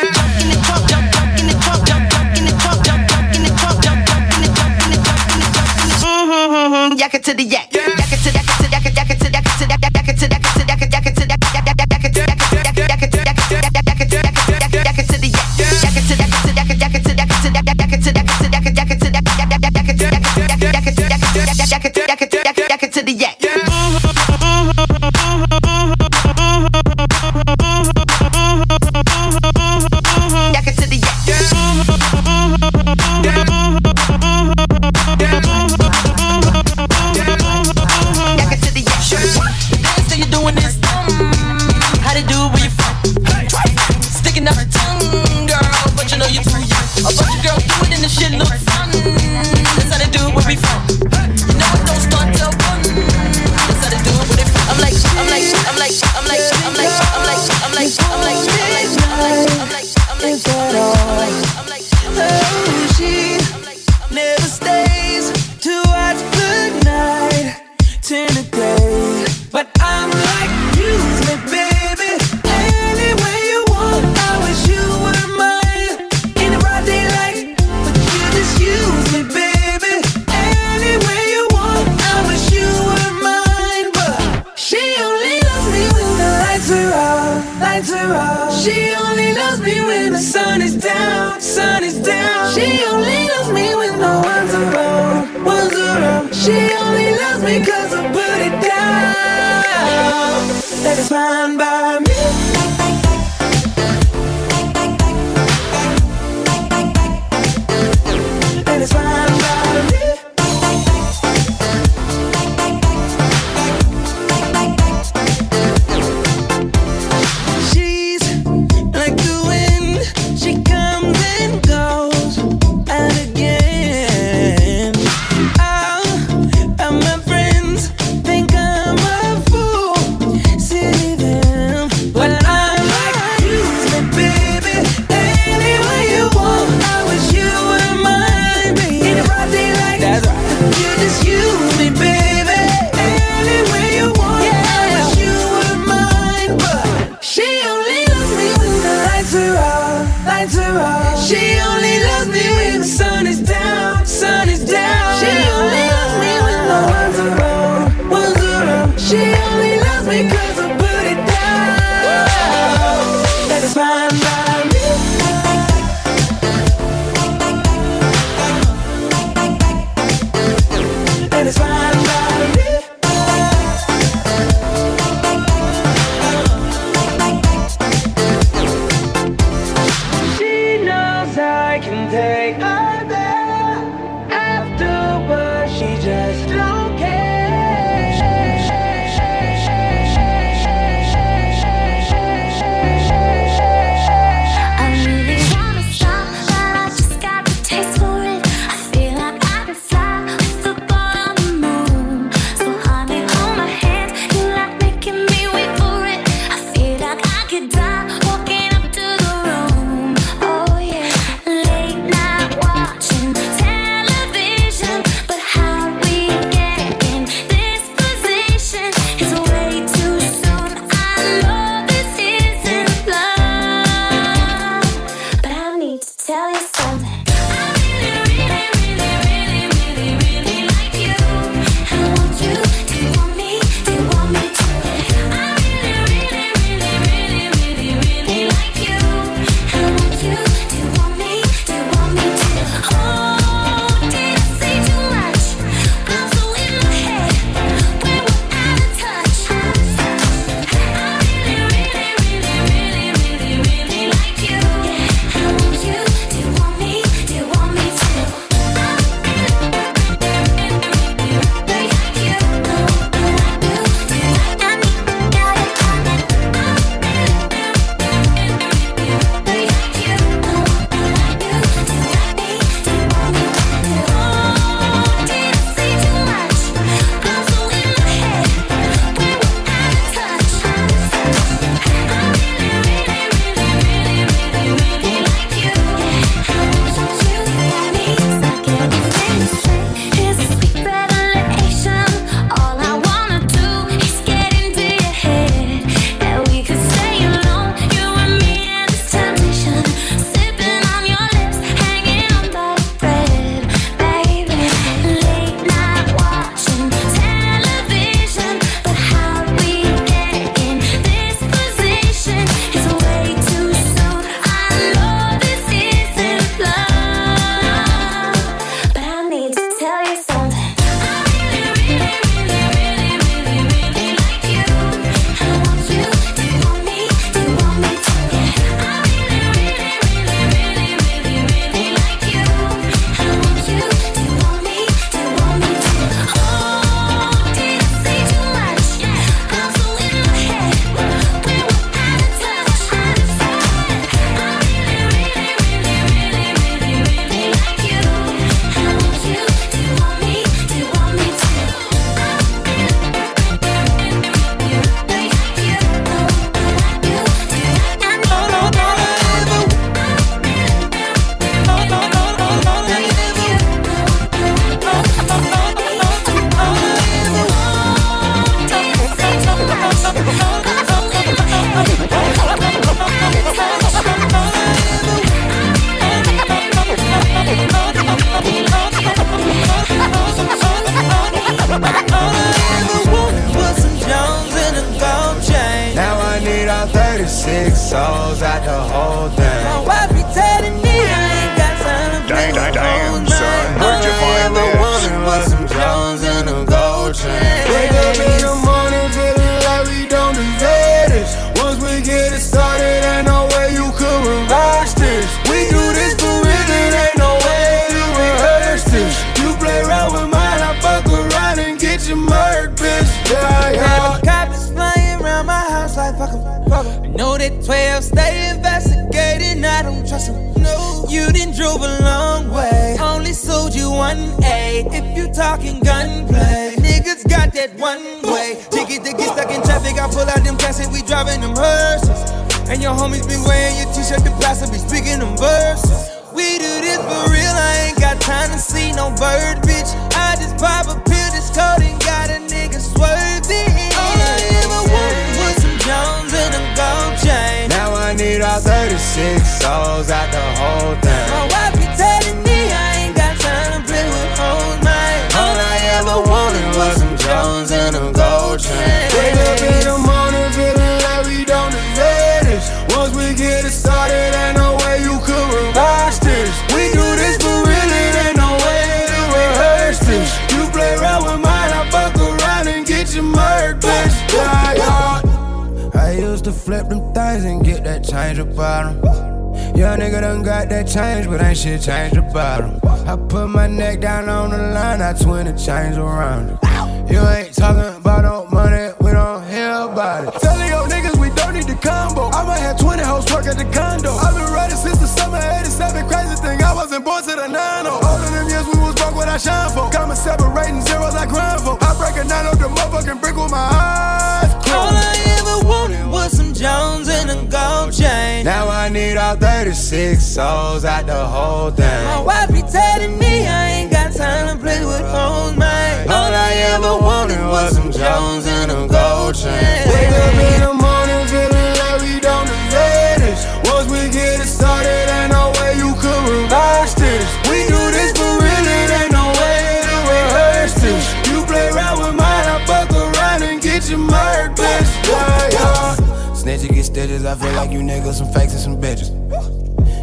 Talking about no money, we don't hear about it. Telling your niggas we don't need the combo. I might have 20 hoes work at the condo. I've been riding since the summer 87. Crazy thing, I wasn't born to the 9 All of them years we was broke what I shine for. Got me separating zeros I grind for. I break a nine up the motherfucking brick with my eyes Need all 36 souls out the whole thing.
My wife be telling me I ain't got time to play with hoes, man.
All I ever wanted was some Jones and a gold chain. Wake up in the morning Stitches, I feel like you niggas some fakes and some bitches.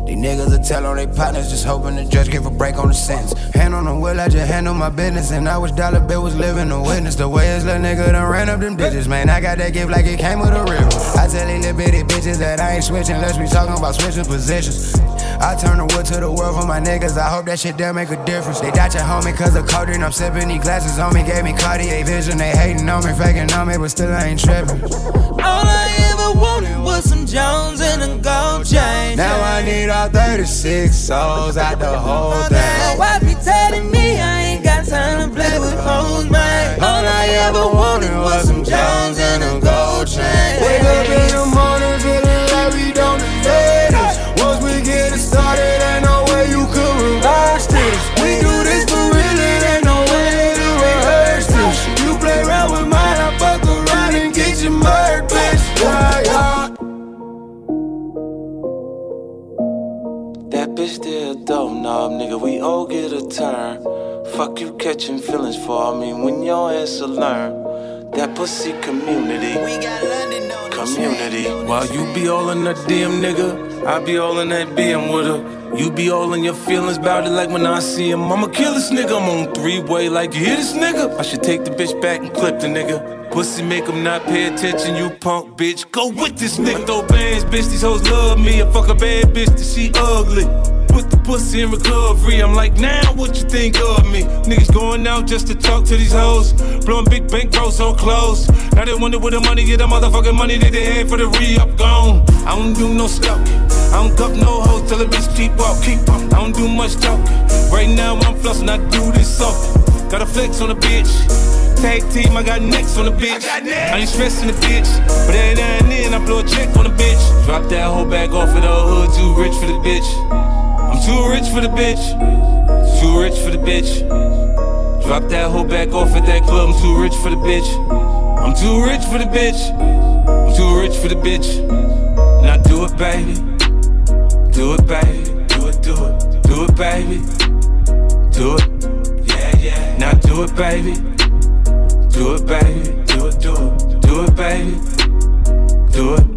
These niggas will tell on their partners, just hoping the judge give a break on the sentence. Hand on the wheel, I just handle my business. And I wish Dollar Bill was living a witness. The way his little nigga done ran up them digits, man. I got that gift like it came with a river. I tell these little bitty bitches that I ain't switching, unless we talking about switching positions. I turn the wood to the world for my niggas. I hope that shit there make a difference. They doubt your homie cause of codeine. I'm sipping these glasses on me, gave me Cartier vision. They hating on me, faking on me, but still I ain't tripping.
Some Jones and a gold chain.
Now I need all 36 souls out the whole
My
thing.
wife be telling me I ain't got time to play with hoes, man.
All I ever wanted was some Jones and a gold chain. Wake up in the
a dope knob, nigga. We all get a turn. Fuck you catching feelings for. I mean, when your ass will learn. That pussy community. We got London Community. While you be all in the DM, nigga, I be all in that BM with her. You be all in your feelings about it like when I see him. I'ma kill this nigga. I'm on three way like you hear this nigga. I should take the bitch back and clip the nigga. Pussy make him not pay attention, you punk bitch. Go with this nigga. Throw bands, bitch. These hoes love me. I fuck a bad bitch that she ugly. Put the pussy in recovery. I'm like, now what you think of me? Niggas going out just to talk to these hoes. Blowing big bank rolls on clothes. Now they wonder where the money get the motherfucking money that they had for the re-up gone. I don't do no stalking. I don't cup no hoes till the bitch keep up, keep up. I don't do much talking. Right now I'm flossing, I do this often. Got a flex on the bitch. Tag team, I got necks on the bitch. I, ain't stressing the bitch. But every now and then I blow a check on the bitch. Drop that whole bag off of the hood, too rich for the bitch. Too rich for the bitch. Too rich for the bitch. Drop that whole back off at that club. I'm too rich for the bitch. I'm too rich for the bitch. I'm too rich for the bitch. Now do it, baby. Do it, baby. Do it, do it. Do it, baby. Do it. Yeah, yeah. Now do it, baby. Do it, baby. Do it, do it. Do it, baby. Do it.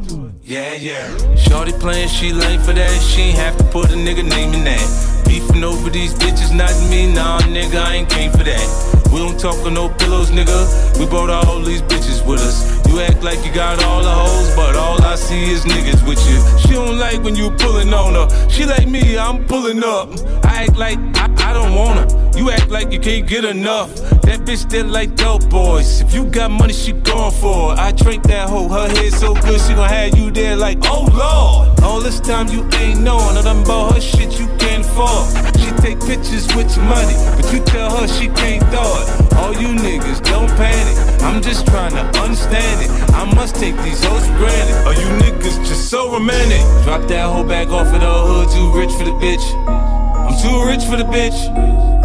Yeah, yeah. Shorty playing, she lame for that. She ain't have to put a nigga name in that. Beefing over these bitches, not me. Nah, nigga, I ain't came for that. We don't talk on no pillows, nigga. We brought all these bitches with us. You act like you got all the hoes, but all I see is niggas with you. She don't like when you pulling on her. She like me, I'm pulling up. I act like I, I don't want her. You act like you can't get enough. That bitch that like dope boys. If you got money, she going for it. I drink that hoe, her head so good, she gon' have you there like, oh lord. All this time you ain't knowing, done bought her shit you can't afford. She take pictures with your money, but you tell her she can't throw it. All you niggas don't panic. I'm just trying to understand it. I must take these hoes for granted. Are you niggas just so romantic? Drop that hoe back off of the hood, too rich for the bitch. I'm too rich for the bitch.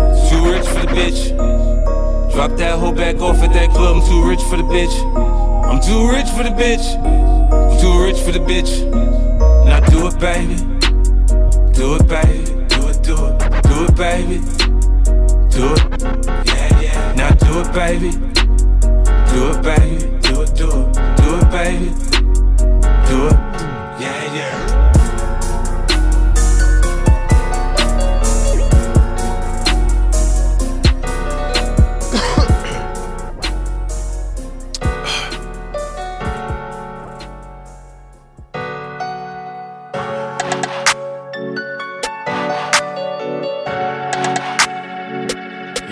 Rich for the bitch. Drop that hoe back off at that club. I'm too rich for the bitch. I'm too rich for the bitch. I'm too rich for the bitch. Now do it, baby. Do it, baby. Do it, do it. Do it, baby. Do it. Yeah, yeah. Now do it, baby. Do it, baby. Do it, do it. Do it, baby. Do it.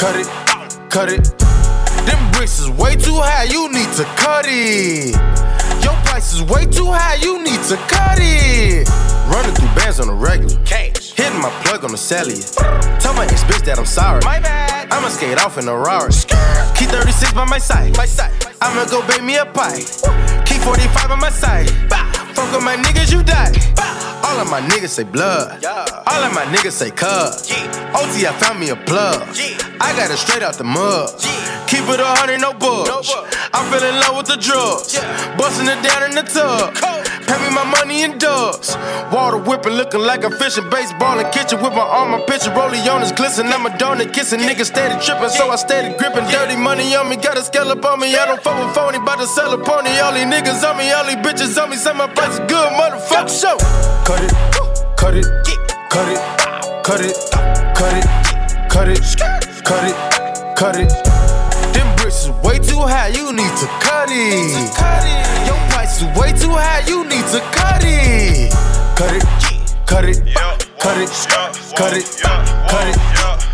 cut it, cut it. Them bricks is way too high, you need to cut it. Your price is way too high, you need to cut it. Running through bands on a regular. Cash. Hitting my plug on the cellular. Tell my ex bitch that I'm sorry. My bad. I'ma skate off in a Rari. Key 36 by my side. My side. I'ma go bake me a pie. Key 45 on my side. Fuck with my niggas, you die. All of my niggas say blood. All of my niggas say cub. OT, I found me a plug. I got it straight out the mud. Keep it a hundred, no bugs. I fell in love with the drugs. Busting it down in the tub. Pay me my money in dubs. Water whipping, looking like a fish in baseball and kitchen with my arm, my picture. Rollie on his glisten. I'm a donut kissing. Niggas steady tripping, so I steady gripping. Dirty money on me, got a scale up on me. I don't fuck with phony, bout to sell a pony. All these niggas on me, all these bitches on me. Say my price is good, motherfucker. Show. Cut it, cut it, cut it, cut it, cut it, cut it, cut it, cut it. Them bricks is way too high, you need to cut it. Price is way too high, you need to cut it. Cut it, cut it, cut it, cut it, cut it,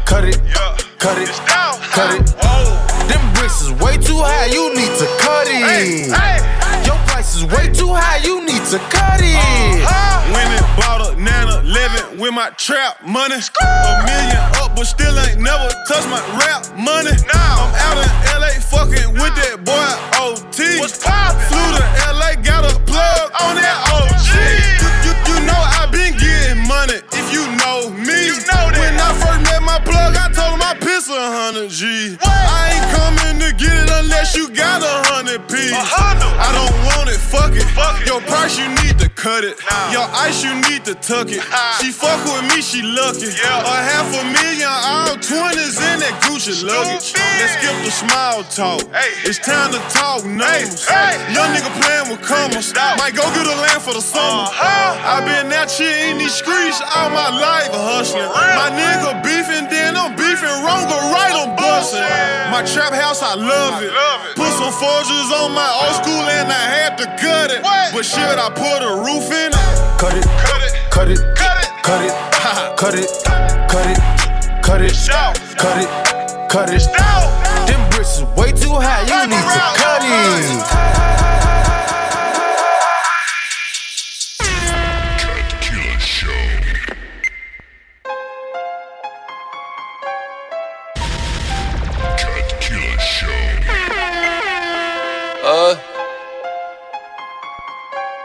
cut it, cut it, cut it. Them bricks is way too high, you need to cut it. Price is way too high, you need to cut it. Uh-huh.
Went and bought a Nana 11 with my trap money. A million up, but still ain't never touched my rap money. Now I'm out in LA fucking with that boy OT. What's poppin'? Flew to LA, got a plug on that OG. You, you, you know I been getting money if you know me. When I first met my plug, I told him I piss a hundred G. I ain't coming to get it unless you got a hundred P. I don't want it, fuck it. Your price, you need to cut it. Your ice, you need to tuck it. She fuck with me, she lucky. A half a million, all twenties in that Gucci luggage. Let's skip the small talk. It's time to talk numbers. Young nigga playing with commas. Might go get a land for the summer. i been out here in these streets all my life hustling. My nigga beefing, then I'm beefing wrong or right, I'm busting. My trap house, I love it. Put some forges on my old school and I had to gut it. But should I put a roof in it?
Cut it, cut it, cut it, cut it, cut it, cut it, cut it, cut it, cut it, cut it. Them bricks is way too high, you need to cut it.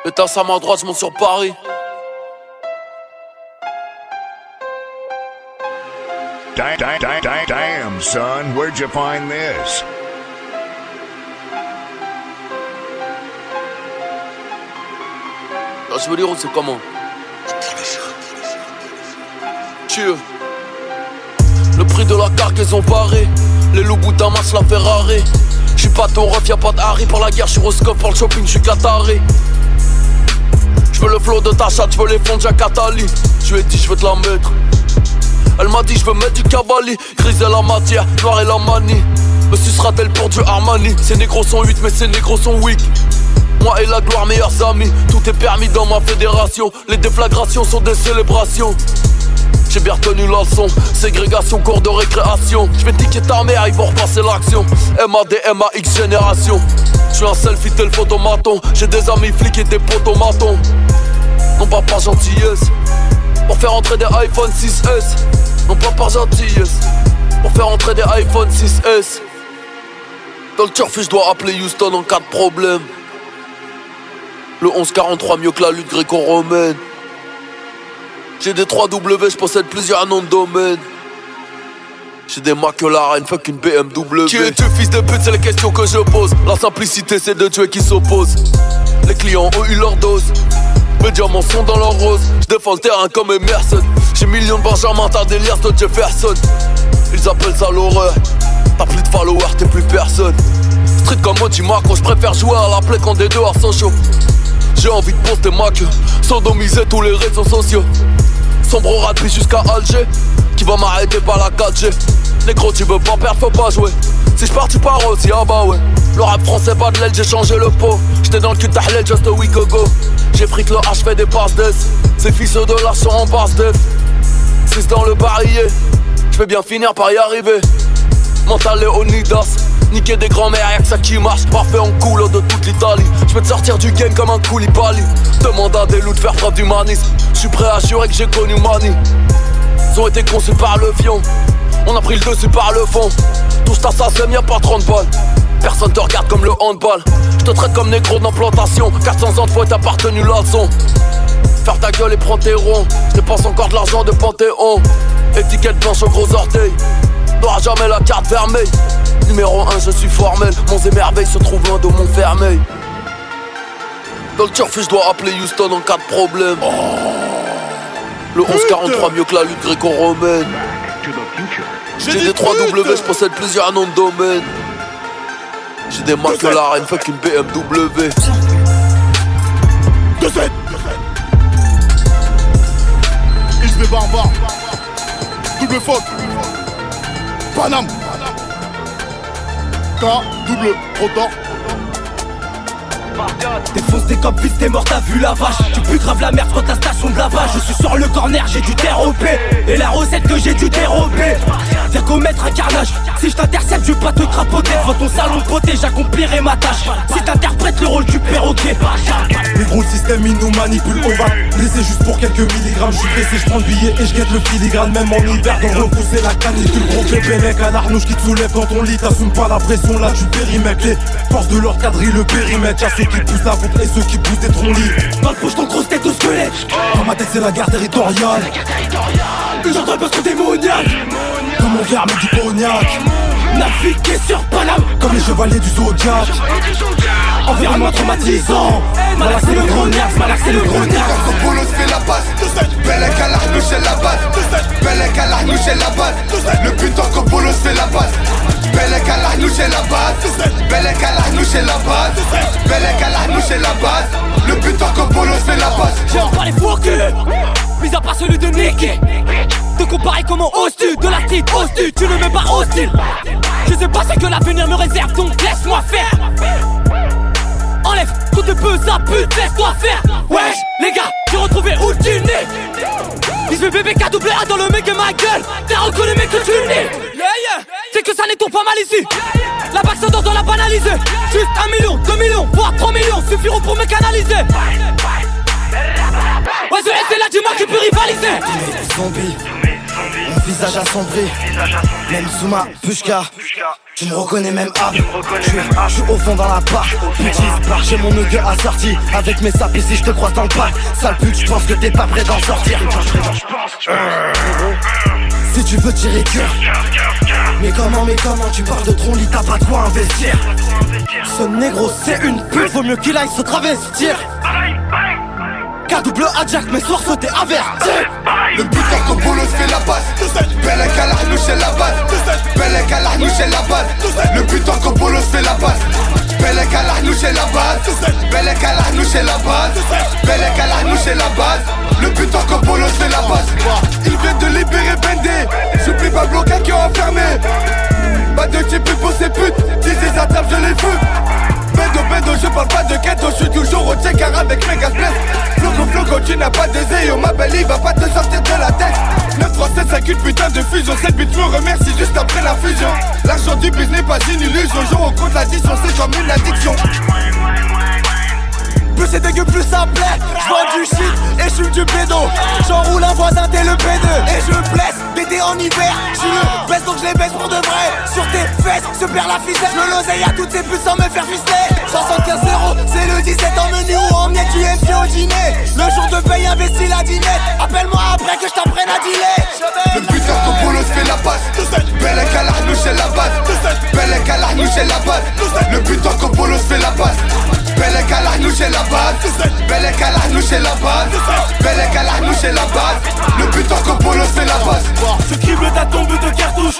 Éteins sa main droite, je monte sur Paris.
Damn, damn, damn, damn, son, where'd you find this?
Ah, je veux dire, c'est comment Tue. Le prix de la cargaison varé. Les loups bout d'un match, la Ferrari. J'suis pas ton ref, y'a pas de Harry pour la guerre, j'suis Roscoe pour le shopping, j'suis Qatari. J'veux le flow de ta chatte, j'veux les fonds de Jacatali. J'lui ai dit j'veux te la mettre. Elle m'a dit j'veux mettre du cabali. Grise la matière, noir et la manie. Me sucera-t-elle pour du Armani Ces négros sont 8 mais ces négros sont weak. Moi et la gloire, meilleurs amis. Tout est permis dans ma fédération. Les déflagrations sont des célébrations. J'ai bien retenu la ségrégation, cours de récréation. Je vais niquer ta mère, ils vont repasser l'action. MAD, MAX génération. Je suis un selfie tel photomaton. J'ai des amis flics et des potomatons. Non pas par gentillesse. Pour faire entrer des iPhone 6S. Non pas par gentillesse. Pour faire entrer des iPhone 6S. Dans le turfu, je dois appeler Houston en cas de problème. Le 1143 mieux que la lutte gréco-romaine. J'ai des 3W, je possède plusieurs noms de domaine. J'ai des fuck une BMW. Qui es-tu, fils de pute, c'est les questions que je pose. La simplicité, c'est de tuer qui s'oppose. Les clients ont eu leur dose. Mes diamants sont dans leur rose. Je défends le terrain comme Emerson. J'ai millions de Benjamin, t'as des liasses de Jefferson. ils appellent ça l'horreur. T'as plus de followers, t'es plus personne. Street comme Moji Macro, je préfère jouer à la plaie quand des deux sont. J'ai envie de poster ma queue, sodomiser tous les réseaux sociaux. Sombre rapide jusqu'à Alger, qui va m'arrêter par la 4G. Négro, tu veux pas perdre, faut pas jouer. Si je pars, tu pars aussi, ah bah ouais. Le rap français, pas de l'aile, j'ai changé le pot. J'étais dans le cul d'Ahlel just a week ago. J'ai fric le H, fait des passes d'ess. Ces fils de là sont en basse def. 6 dans le barillet, je vais bien finir par y arriver. Mental Leonidas, niquer des grands-mères, y'a que ça qui marche. Parfait en coulo de toute l'Italie. Je peux te sortir du game comme un Koulibaly. Demande à des loups de faire preuve d'humanisme. Je suis prêt à jurer que j'ai connu Mani. Ils ont été conçus par le fion. On a pris le dessus par le fond. Tout ça, ça sème, y'a pas 30 balles. Personne te regarde comme le handball. Je te traite comme négro d'implantation. 400 ans de fois appartenu la leçon. Faire ta gueule et prends tes ronds. Je encore de l'argent de Panthéon. Étiquette blanche au gros orteil. N'aura jamais la carte vermeille. Numéro 1, je suis formel. Mon émerveil se trouve loin de mon fermeil. Dans le appeler Houston en cas de problème. Le 1143 mieux que la lutte gréco-romaine. J'ai des 3 W, je possède plusieurs noms de domaine. J'ai des marques la reine, fuck une BMW.
De 7 XB Barbar Double faute. Paname. K double rotor
T'es fausse, des t'es mort, t'as vu la vache Tu plus grave la merde quand ta station de lavage Je suis sur le corner, j'ai du dérobé Et la recette que j'ai dû dérober Viens commettre un carnage Si je t'intercepte, je vais pas te crapoter Devant ton salon de beauté, j'accomplirai ma tâche Si t'interprètes le rôle du perroquet
Les gros le système il nous manipule, on va blesser juste pour quelques milligrammes. Je suis pressé, je prends le billet et je guette le filigrane. Même en hiver, dans repousser la canicule. Gros pépélec à l'arnouche qui te soulève dans ton lit. T'assumes pas la pression là, tu périmètres. Les forces de leur quadrille, le périmètre. Ceux qui poussent la voûte et ceux qui poussent des troncs-lits.
Dans le poche, ton grosse tête au squelette
Dans ma tête, c'est la guerre territoriale.
J'entends le trop démoniaque
Comme mon verre, mais du cognac.
Naviguer sur Paname
Comme les chevaliers du Zodiac.
Environnement traumatisant Malak c'est le gros nerf, c'est le gros nerf
Polo se fait la passe Belek à l'arnouche et la base Belek à l'arnouche et la base Le putain que Polo se fait la passe Et base. Belek à l'arnouche et la base. Belek à l'arnouche et la base. Le putain que Polo se fait la passe
J'ai pas les faux Mis à part celui de Nicky Te comparer comment oses-tu De la street oses-tu? Tu ne mets pas hostile Je sais pas ce que l'avenir me réserve Donc laisse-moi faire. Enlève tout de peu ça pute laisse-toi faire. Wesh les gars j'ai retrouvé où tu nais Dis je bébé K double A dans le mec de ma gueule. T'as reconnu mec que tu nais C'est que ça n'est pas mal ici. La bague s'endort dans la banalisée. Juste un million, deux millions, voire trois millions Suffiront pour me canaliser. Ouais ce c'est là dis-moi qui peut rivaliser.
Zombie, mon visage assombri. Même sous ma pushka. Tu me reconnais même hab Je suis- je suis au fond dans la barre. J'ai mon nugget assorti Avec mes sapes ici je te crois dans le parc. Sale pute je pense que t'es pas prêt d'en sortir Si tu veux tirer cœur Mais comment mais comment tu parles de ton lit t'as pas quoi investir Ce négro c'est une pute. Vaut mieux qu'il aille se travestir K double Jack mes soirs avertis
Le que Polo se fait la passe Belek à l'arnouche et la base. Belek à l'arnouche et la base. Le que Polo se fait la passe Belek à et la base. Belek à et la base. Belek à et la base. Le que Polo se fait la passe Il vient de libérer Bendé. J'oublie Pablo qui est enfermé. Pas de type pour ces putes. Si les attrape je les feux Bendo, bendo, je parle pas de ghetto, je suis toujours au checker avec mes gaz Floco, floco, tu n'as pas de zéo, ma belle, il va pas te sortir de la tête. 9 3 7 5 une putain de fusion, cette bite me remercie juste après la fusion. L'argent du business n'est pas une illusion, jour au compte l'addition, c'est comme une addiction
Plus c'est dégueu, plus ça plaît. J'vends du shit et j'fume du pédo. J'enroule un voisin dès le P2. Et je blesse d'été en hiver. J'suis le baisse donc je les baisse pour de vrai. Sur tes fesses se perd la ficelle. J'me l'oseille à toutes ces putes sans me faire ficeler. 75 euros, c'est le 17 en menu ou en miettes du MC au dîner. Le jour de paye, investis la dinette. Appelle-moi après que je t'apprenne à dealer.
Le putain que Polo se fait la passe Belek à l'arnouche la base Belek à l'arnouche la base Le putain que Polo se fait la passe Belek à la c'est la base. Belek à la c'est la base. Le but en copolo c'est la base.
Je crible ta tombe de cartouche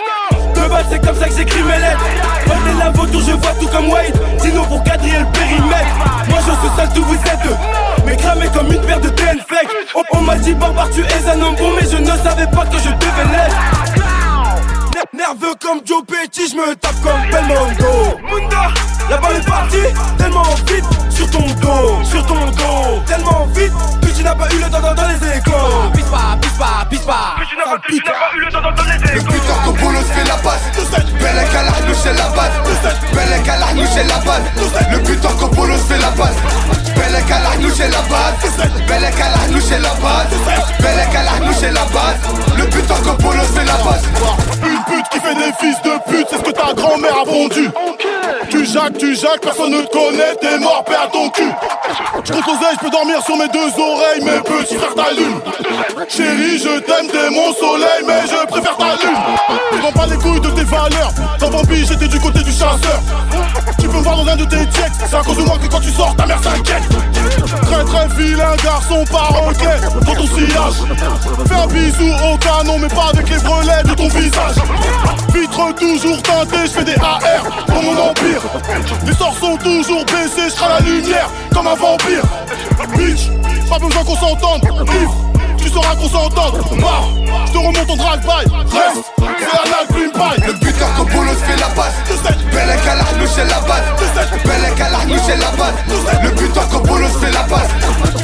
De base c'est comme ça que j'écris mes lettres. T'es la vautour je vois tout comme Wade. Sinon pour quadriller le périmètre. Moi je suis seul tout vous êtes Mais cramé comme une paire de TN fake On, on m'a dit barbare tu es un homme bon Mais je ne savais pas que je devais Nerveux comme Joe Petty, je me tape comme Belmondo. Munda, la balle est partie tellement vite sur ton dos, sur ton dos. Tellement vite que tu n'as pas eu le temps dans les échos. Pisse pas, pisse pas, pisse pas. Que tu n'as pas, pas eu le temps dans les
Le but en copolo c'est la base. Belek à la c'est la base. Belek à la c'est la base. Le but en copolo c'est la base. Belek à la c'est la base. Belek à la c'est la base. Belek à la c'est la base. Le but en copolo c'est la base
Fait des fils de pute, c'est ce que ta grand-mère a pondu. Tu jacques, tu jacques, personne ne te connaît, t'es mort, paix ton cul. Je je peux dormir sur mes deux oreilles, mes petits frères t'allument. Chérie, je t'aime, t'es mon soleil, mais je préfère ta lune. Je pas les couilles de tes valeurs. Dans Bambi, j'étais du côté du chasseur. Me voir dans un de tes checks, c'est à cause de moi que quand tu sors, ta mère s'inquiète. Très très vilain garçon paroquet dans ton sillage. Fais un bisou au canon, mais pas avec les brelets de ton visage. Vitre toujours teintée, je fais des AR pour mon empire. Les sorts sont toujours baissés, je la lumière comme un vampire. Bitch, pas besoin qu'on s'entende. Tu sauras qu'on s'entende. Bah, je te remonte ton drive-by. Reste, c'est un alpine paille.
Le but en copolo fait la base. Belek à la c'est la base. Belek à la c'est la base. Le but en copolo fait la base.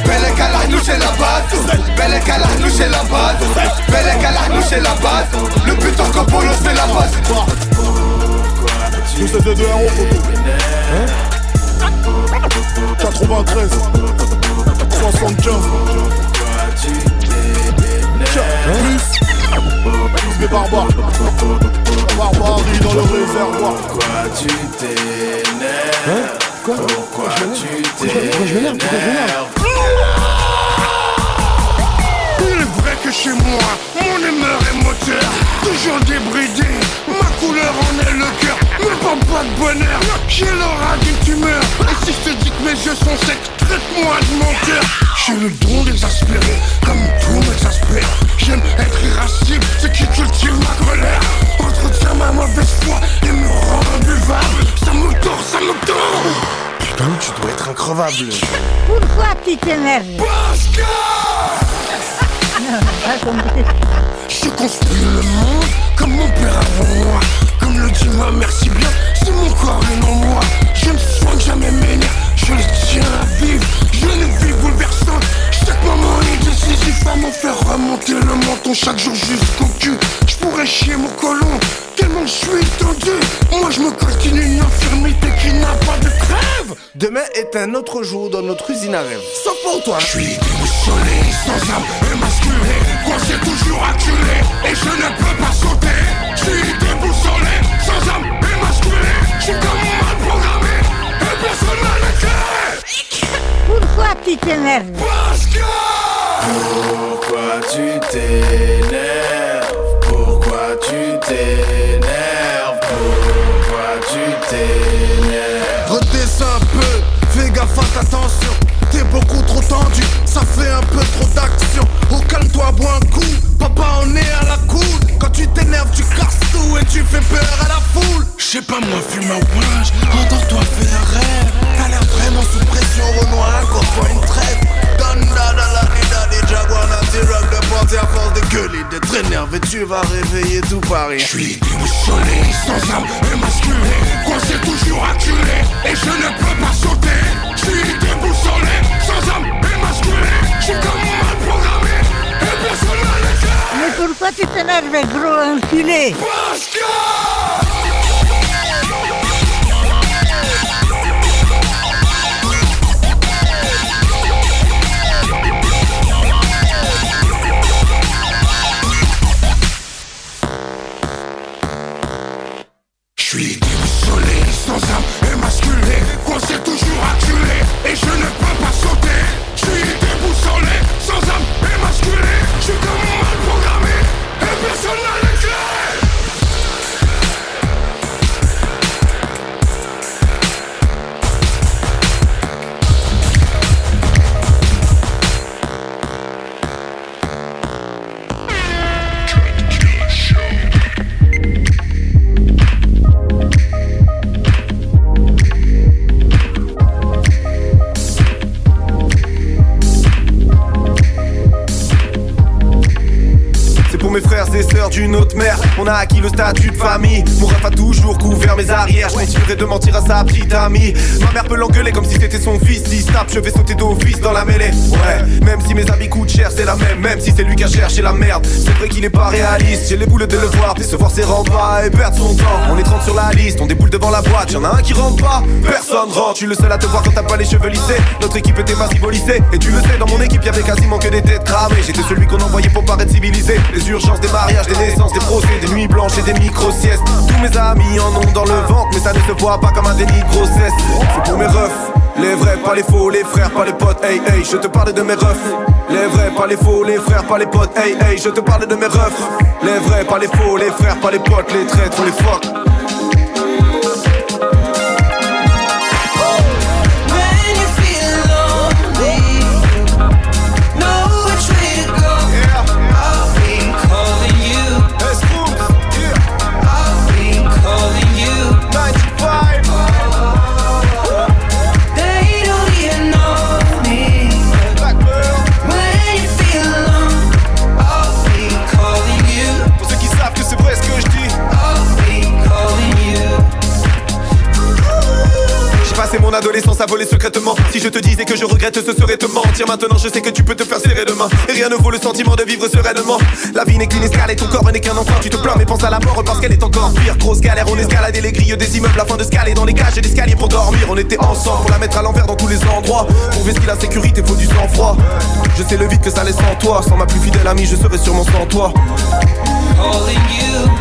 Belek à la c'est la base. Belek à la c'est la base. Belek à la c'est la base. Le but en copolo fait la base.
Nous c'est de héros photo. Hein? 93 75 Plus Plus des barbares Barbarie dans le réservoir
Pourquoi tu t'énerves
Quoi
Pourquoi tu
Pourquoi je
Il est vrai que chez moi, mon humeur est moteur Toujours débridé, ma couleur en est le cœur Mais pas pas de bonheur, j'ai l'aura d'une tumeur. Et si je te dis que mes yeux sont secs, traite-moi de mon cœur. J'ai le don d'exaspérer, comme tout m'exaspère. J'aime être irascible, ce qui cultive ma colère. Entretiens ma mauvaise foi et me rend imbuvable. Ça me tord, ça me tord. Putain, tu dois être increvable.
Pourquoi tu t'énerves
Je construis le monde comme mon père avant moi. Comme le dit ma mère si bien, c'est mon corps et non moi. Je ne soigne jamais mes nerfs, je les tiens à vivre. Je ne vis bouleversante, chaque moment est décisif À m'en faire remonter le menton. Chaque jour jusqu'au cul Je pourrais chier mon colon, tellement je suis tendu. Moi je me continue une infirmité qui n'a pas de trêve.
Demain est un autre jour dans notre usine à rêve. Sauf pour toi.
Je suis déboussolé, sans âme Coincé toujours acculé. Et je ne peux pas sauter. Je suis déboussolé, sans âme et masculé Je suis comme mal programmé. Et personne n'a l'éclairé
Pourquoi tu t'énerves
Pourquoi tu t'énerves Pourquoi tu t'énerves Pourquoi tu t'énerves
Redescends un peu, fais gaffe à ta tension. T'es beaucoup trop tendu, ça fait un peu trop d'action. Oh calme-toi, bois un coup, papa on est à la cool. Quand tu t'énerves, tu casses tout et tu fais peur à la foule.
Je sais pas moi, fume un ouage, entends-toi faire un rêve
T'as l'air vraiment sous pression, Renoir, encore une trêve. Donda da la di da di jaguar, nati rock de à force de gueuler, d'être énervé, tu vas réveiller tout Paris.
Je suis déboussolé, sans âme et masculé Coincé toujours acculé Et je ne peux pas sauter
pourquoi tu t'énerves, gros enculé
Mon ref a toujours couvert mes arrières. Je continuerai de mentir à sa petite amie. Ma mère peut l'engueuler comme si c'était son fils. Si tape, je vais sauter d'office dans la mêlée. Ouais, même si mes habits coûtent cher, c'est la même. Même si c'est lui qui a cherché la merde. C'est vrai qu'il est pas réaliste. J'ai les boules de le voir. Décevoir ses pas et perdre son temps. On est 30 sur la liste, on déboule devant la boîte. Y'en a un qui rentre pas, personne rentre. Je suis le seul à te voir quand t'as pas les cheveux lissés. Notre équipe était massive. Et tu le sais, dans mon équipe, y'avait quasiment que des têtes cramées. J'étais celui qu'on envoyait pour paraître civilisé. Les urgences, des mariages, des naissances, des procès, des nuits blanches et des Tous mes amis en ont dans le ventre, mais ça ne se voit pas comme un déni de grossesse. C'est pour mes refs. Les vrais, pas les faux, les frères, pas les potes, hey hey, je te parle de mes refs. Les vrais, pas les faux, les frères, pas les potes, hey hey, je te parle de mes refs. Les vrais, pas les faux, les frères, pas les potes, les traîtres, les fuck. Je regrette, ce serait te mentir. Maintenant, je sais que tu peux te faire serrer demain. Et rien ne vaut le sentiment de vivre sereinement. La vie n'est qu'une escale et ton corps n'est qu'un enfant. Tu te plains, mais pense à la mort parce qu'elle est encore pire. Grosse galère, on escaladait les grilles des immeubles afin de scaler dans les cages et l'escalier pour dormir. On était ensemble pour la mettre à l'envers dans tous les endroits. Pour vestir la sécurité, faut du sang-froid. Je sais le vide que ça laisse en toi. Sans ma plus fidèle amie, je serais sûrement sans toi.
Calling you.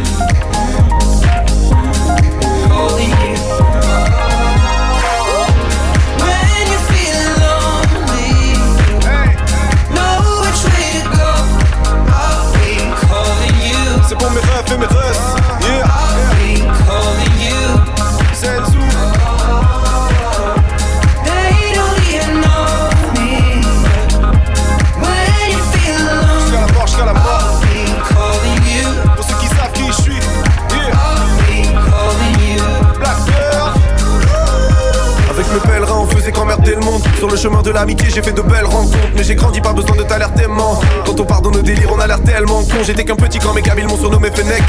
Sur le chemin de l'amitié, j'ai fait de belles rencontres. Mais j'ai grandi, pas besoin de t'alertement. Quand on pardonne nos délires, on a l'air tellement con. J'étais qu'un petit quand mes cabines m'ont surnommé Fennec.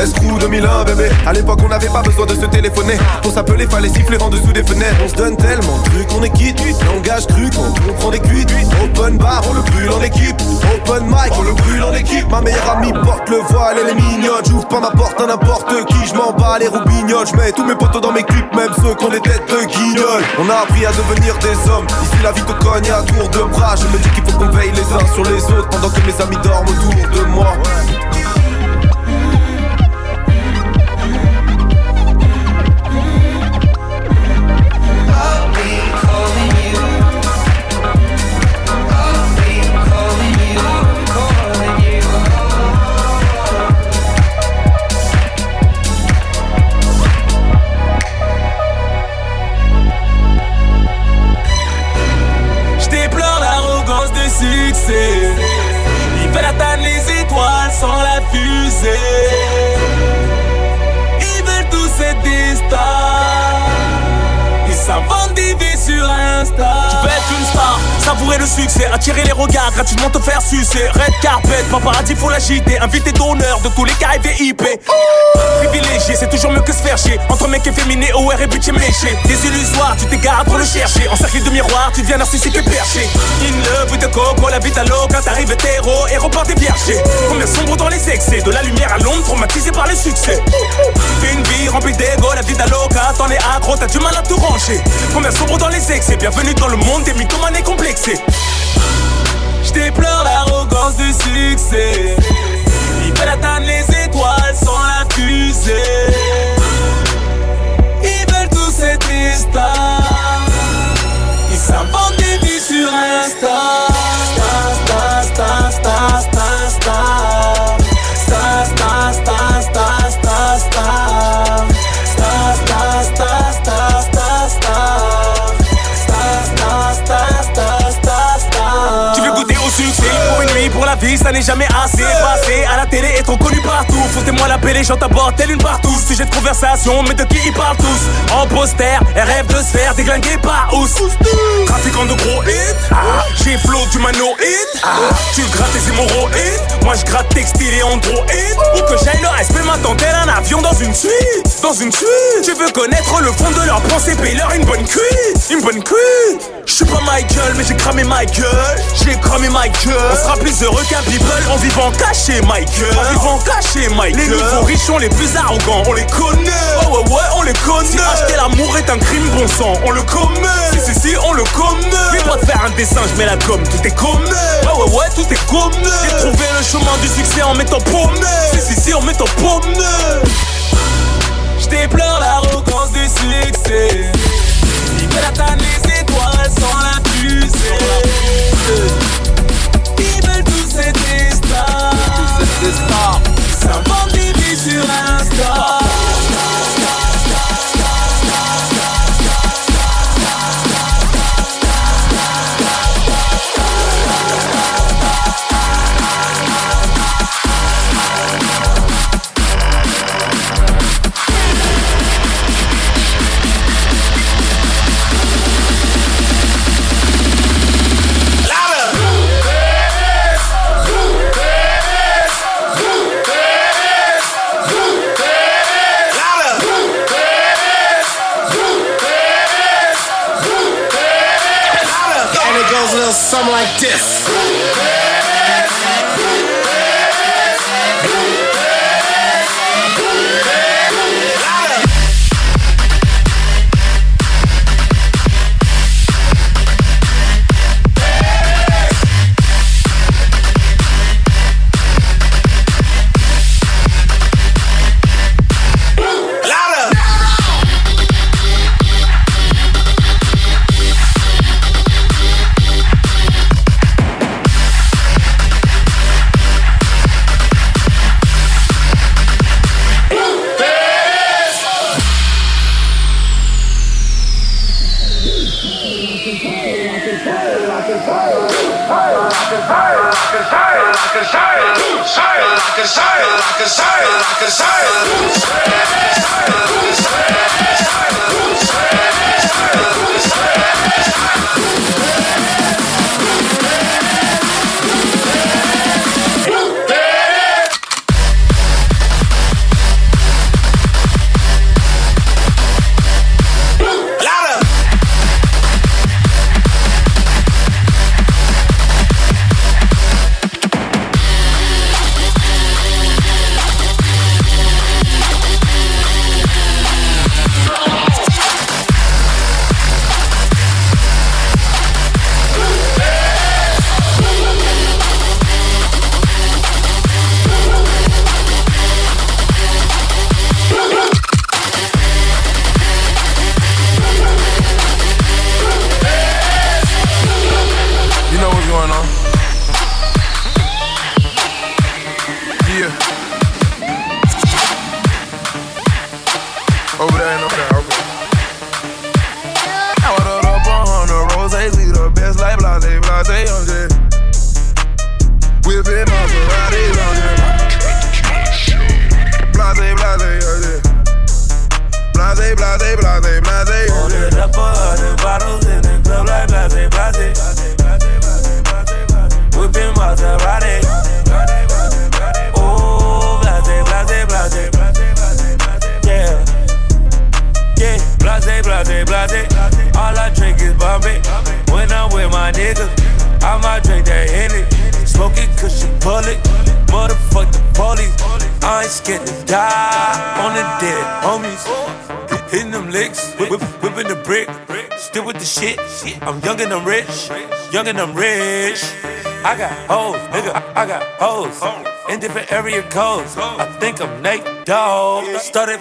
Escrew 2001 bébé. À l'époque on n'avait pas besoin de se téléphoner. Pour s'appeler fallait siffler en dessous des fenêtres. On se donne tellement de trucs on est quitte Langage cru quand on prend des cuites Open bar on le brûle en équipe. Open mic on le brûle en équipe. Ma meilleure amie porte le voile elle est mignonne. J'ouvre pas ma porte à n'importe qui Je m'en bats les roubignoles Je mets tous mes potos dans mes clips Même ceux qui ont des têtes de guignols On a appris à devenir des hommes. Ici la vie te cogne à tour de bras. Je me dis qu'il faut qu'on veille les uns sur les autres Pendant que mes amis dorment autour de moi
savourer le succès, attirer les regards, gratuitement te faire sucer. Red carpet, paparazzi faut l'agiter. Invité d'honneur de tous les cas VIP. Privilégié, c'est toujours mieux que se faire chier. Entre mecs efféminés, OR et budget méché. Des illusoires, tu t'égares pour le chercher. En cercle de miroir, tu deviens narcissique et perché. In love with the coco, la vie à l'eau quand t'arrives hétéro et repart des viergés. Combien sombre dans les excès, de la lumière à l'ombre, traumatisé par le succès. Une vie remplie d'ego, la vie d'Aloca, t'en es accro, t'as du mal à te ranger. Combien sombre dans les excès, bienvenue dans le monde des mythomanes et complexés. J'déplore l'arrogance du succès. Ils veulent atteindre les étoiles sans la fusée. Ils veulent tous des stars. Ils s'inventent des vies sur Insta. N'est jamais assez. Passer à la télé, être connu partout. Foutez-moi la les gens t'abordent telle une partout. Sujet de conversation, mais de qui ils parlent tous? En poster, et rêve de se faire déglinguer par ous. Trafiquant de gros hits, ah, j'ai
flow du manoïde. Tu grattes tes hémorroïdes. Moi je gratte textile et androïde. Ou que j'aille le respect m'attend tel un avion dans une suite. Dans une suite. Tu veux connaître le fond de leur pensée, paye-leur une bonne cuite. Une bonne cuite. Je suis pas Michael, mais j'ai cramé ma gueule. J'ai cramé ma gueule. On sera plus heureux qu'un people en vivant caché, Michael. En vivant caché, Michael. Les nouveaux riches sont les plus arrogants, on les connaît. Oh ouais, ouais, on les connaît. Si acheter l'amour est un crime, bon sang, on le commet. Si, si, si, on le commet. Fais pas de faire un dessin, je mets la gomme, tout est commet. Ouais, ouais, ouais, tout est commet. J'ai trouvé le chemin du succès en mettant paumé. Si, si, si, en mettant paumé. J'déplore l'arrogance du succès. Libère ta les étoiles sans la fusée. Ils veulent tous être des stars. Des stars. Des got hoes, nigga. I, got hoes. In different area codes. I think I'm Nate Dogg. Started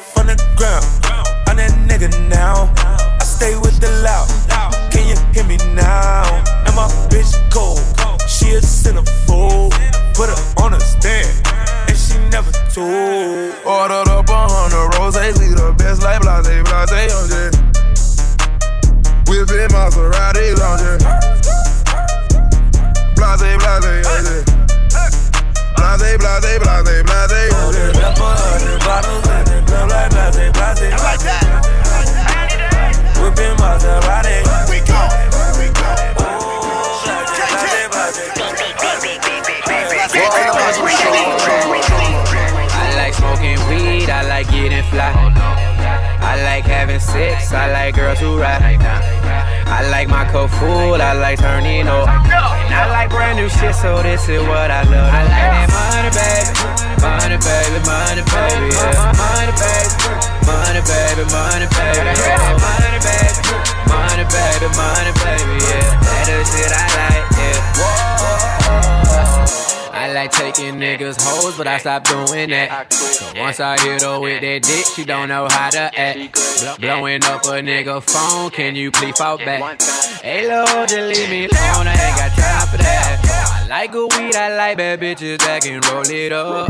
sex. I like girls who ride. I like my cold food, I like turning up. And I like brand new shit, so this is what I love. I like that money, baby. Money, baby, money, baby, yeah. Money, baby. Money, baby, money, baby, yeah. Money, baby. Money, baby, money, baby, yeah. That the shit I like, yeah. I like taking niggas hoes, but I stopped doing that. So once I hit her with that dick, she don't know how to act. Blowing up a nigga phone, can you please fall back? Hey Lord, just leave me alone, I ain't got time for that. I like good weed, I like bad bitches that can roll it up.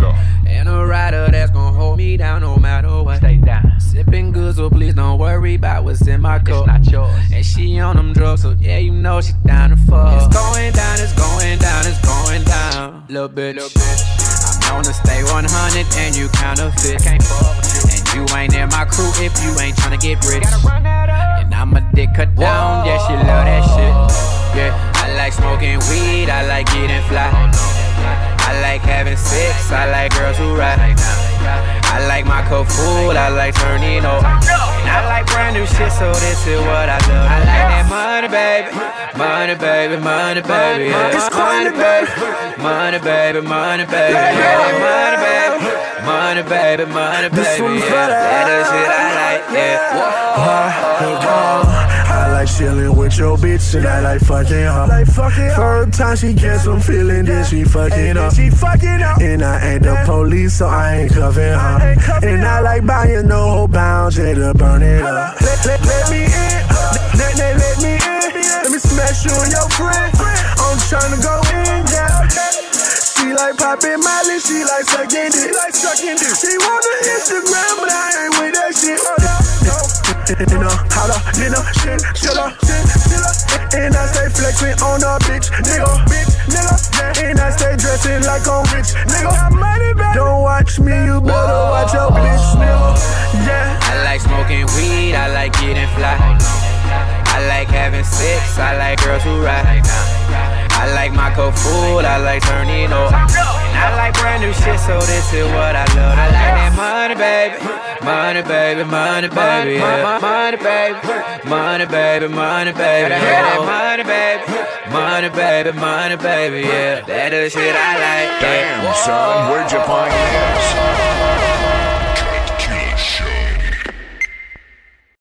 A rider that's gon' hold me down no matter what. Stay down. Sipping good, so please don't worry about what's in my cup. It's not yours. And she on them drugs, so yeah, you know she down to fuck. It's going down, it's going down, it's going down. Little bitch. I'm gonna stay 100 and you counterfeit. Can't fuck with you. And you ain't in my crew if you ain't tryna get rich. And I'm a dick cut down, yeah, she love that shit. Yeah, I like smoking weed, I like getting fly. I like having sex, I like girls who ride. I like my cold food, I like turning up. And I like brand new shit, so this is what I love. I like that money, baby. Money, baby, money, baby. Yeah. Money, baby. Money, baby, money, baby. Yeah. Money, baby. Money, baby, money, baby. Yeah. That is shit I like, yeah.
I like chillin' with your bitch and I like fucking her. Like fucking Third time she gets some feeling, then she fucking up. She fucking up. And I ain't the police, so I ain't cuffing her. And I like buying no whole pound, yeah, to burn it up. Let, let, let me in, let, let, let me in. Let me smash you and your friend. I'm tryna go in, yeah. She like popping Molly, she like sucking dick. She like sucking dick. She want the Instagram, but I ain't with that shit. In a holla, in a shit, chiller, shit, chiller. And I stay flexing on a bitch, nigga, bitch, nigga. And I stay dressing like I'm rich, nigga. Don't watch me, you better watch your oh. bitch, nigga. Yeah.
I like smoking weed, I like getting fly. I like having sex, I like girls who ride. I like my cold food, I like turning up. And I like brand new shit, so this is what I love. I like that money, baby. Money, baby, money, baby. Yeah. Money, baby. Money, baby, money, baby. Yeah. That money, baby. Money, baby, money, baby. Yeah. That is shit I like.
Damn, son, where'd you find this?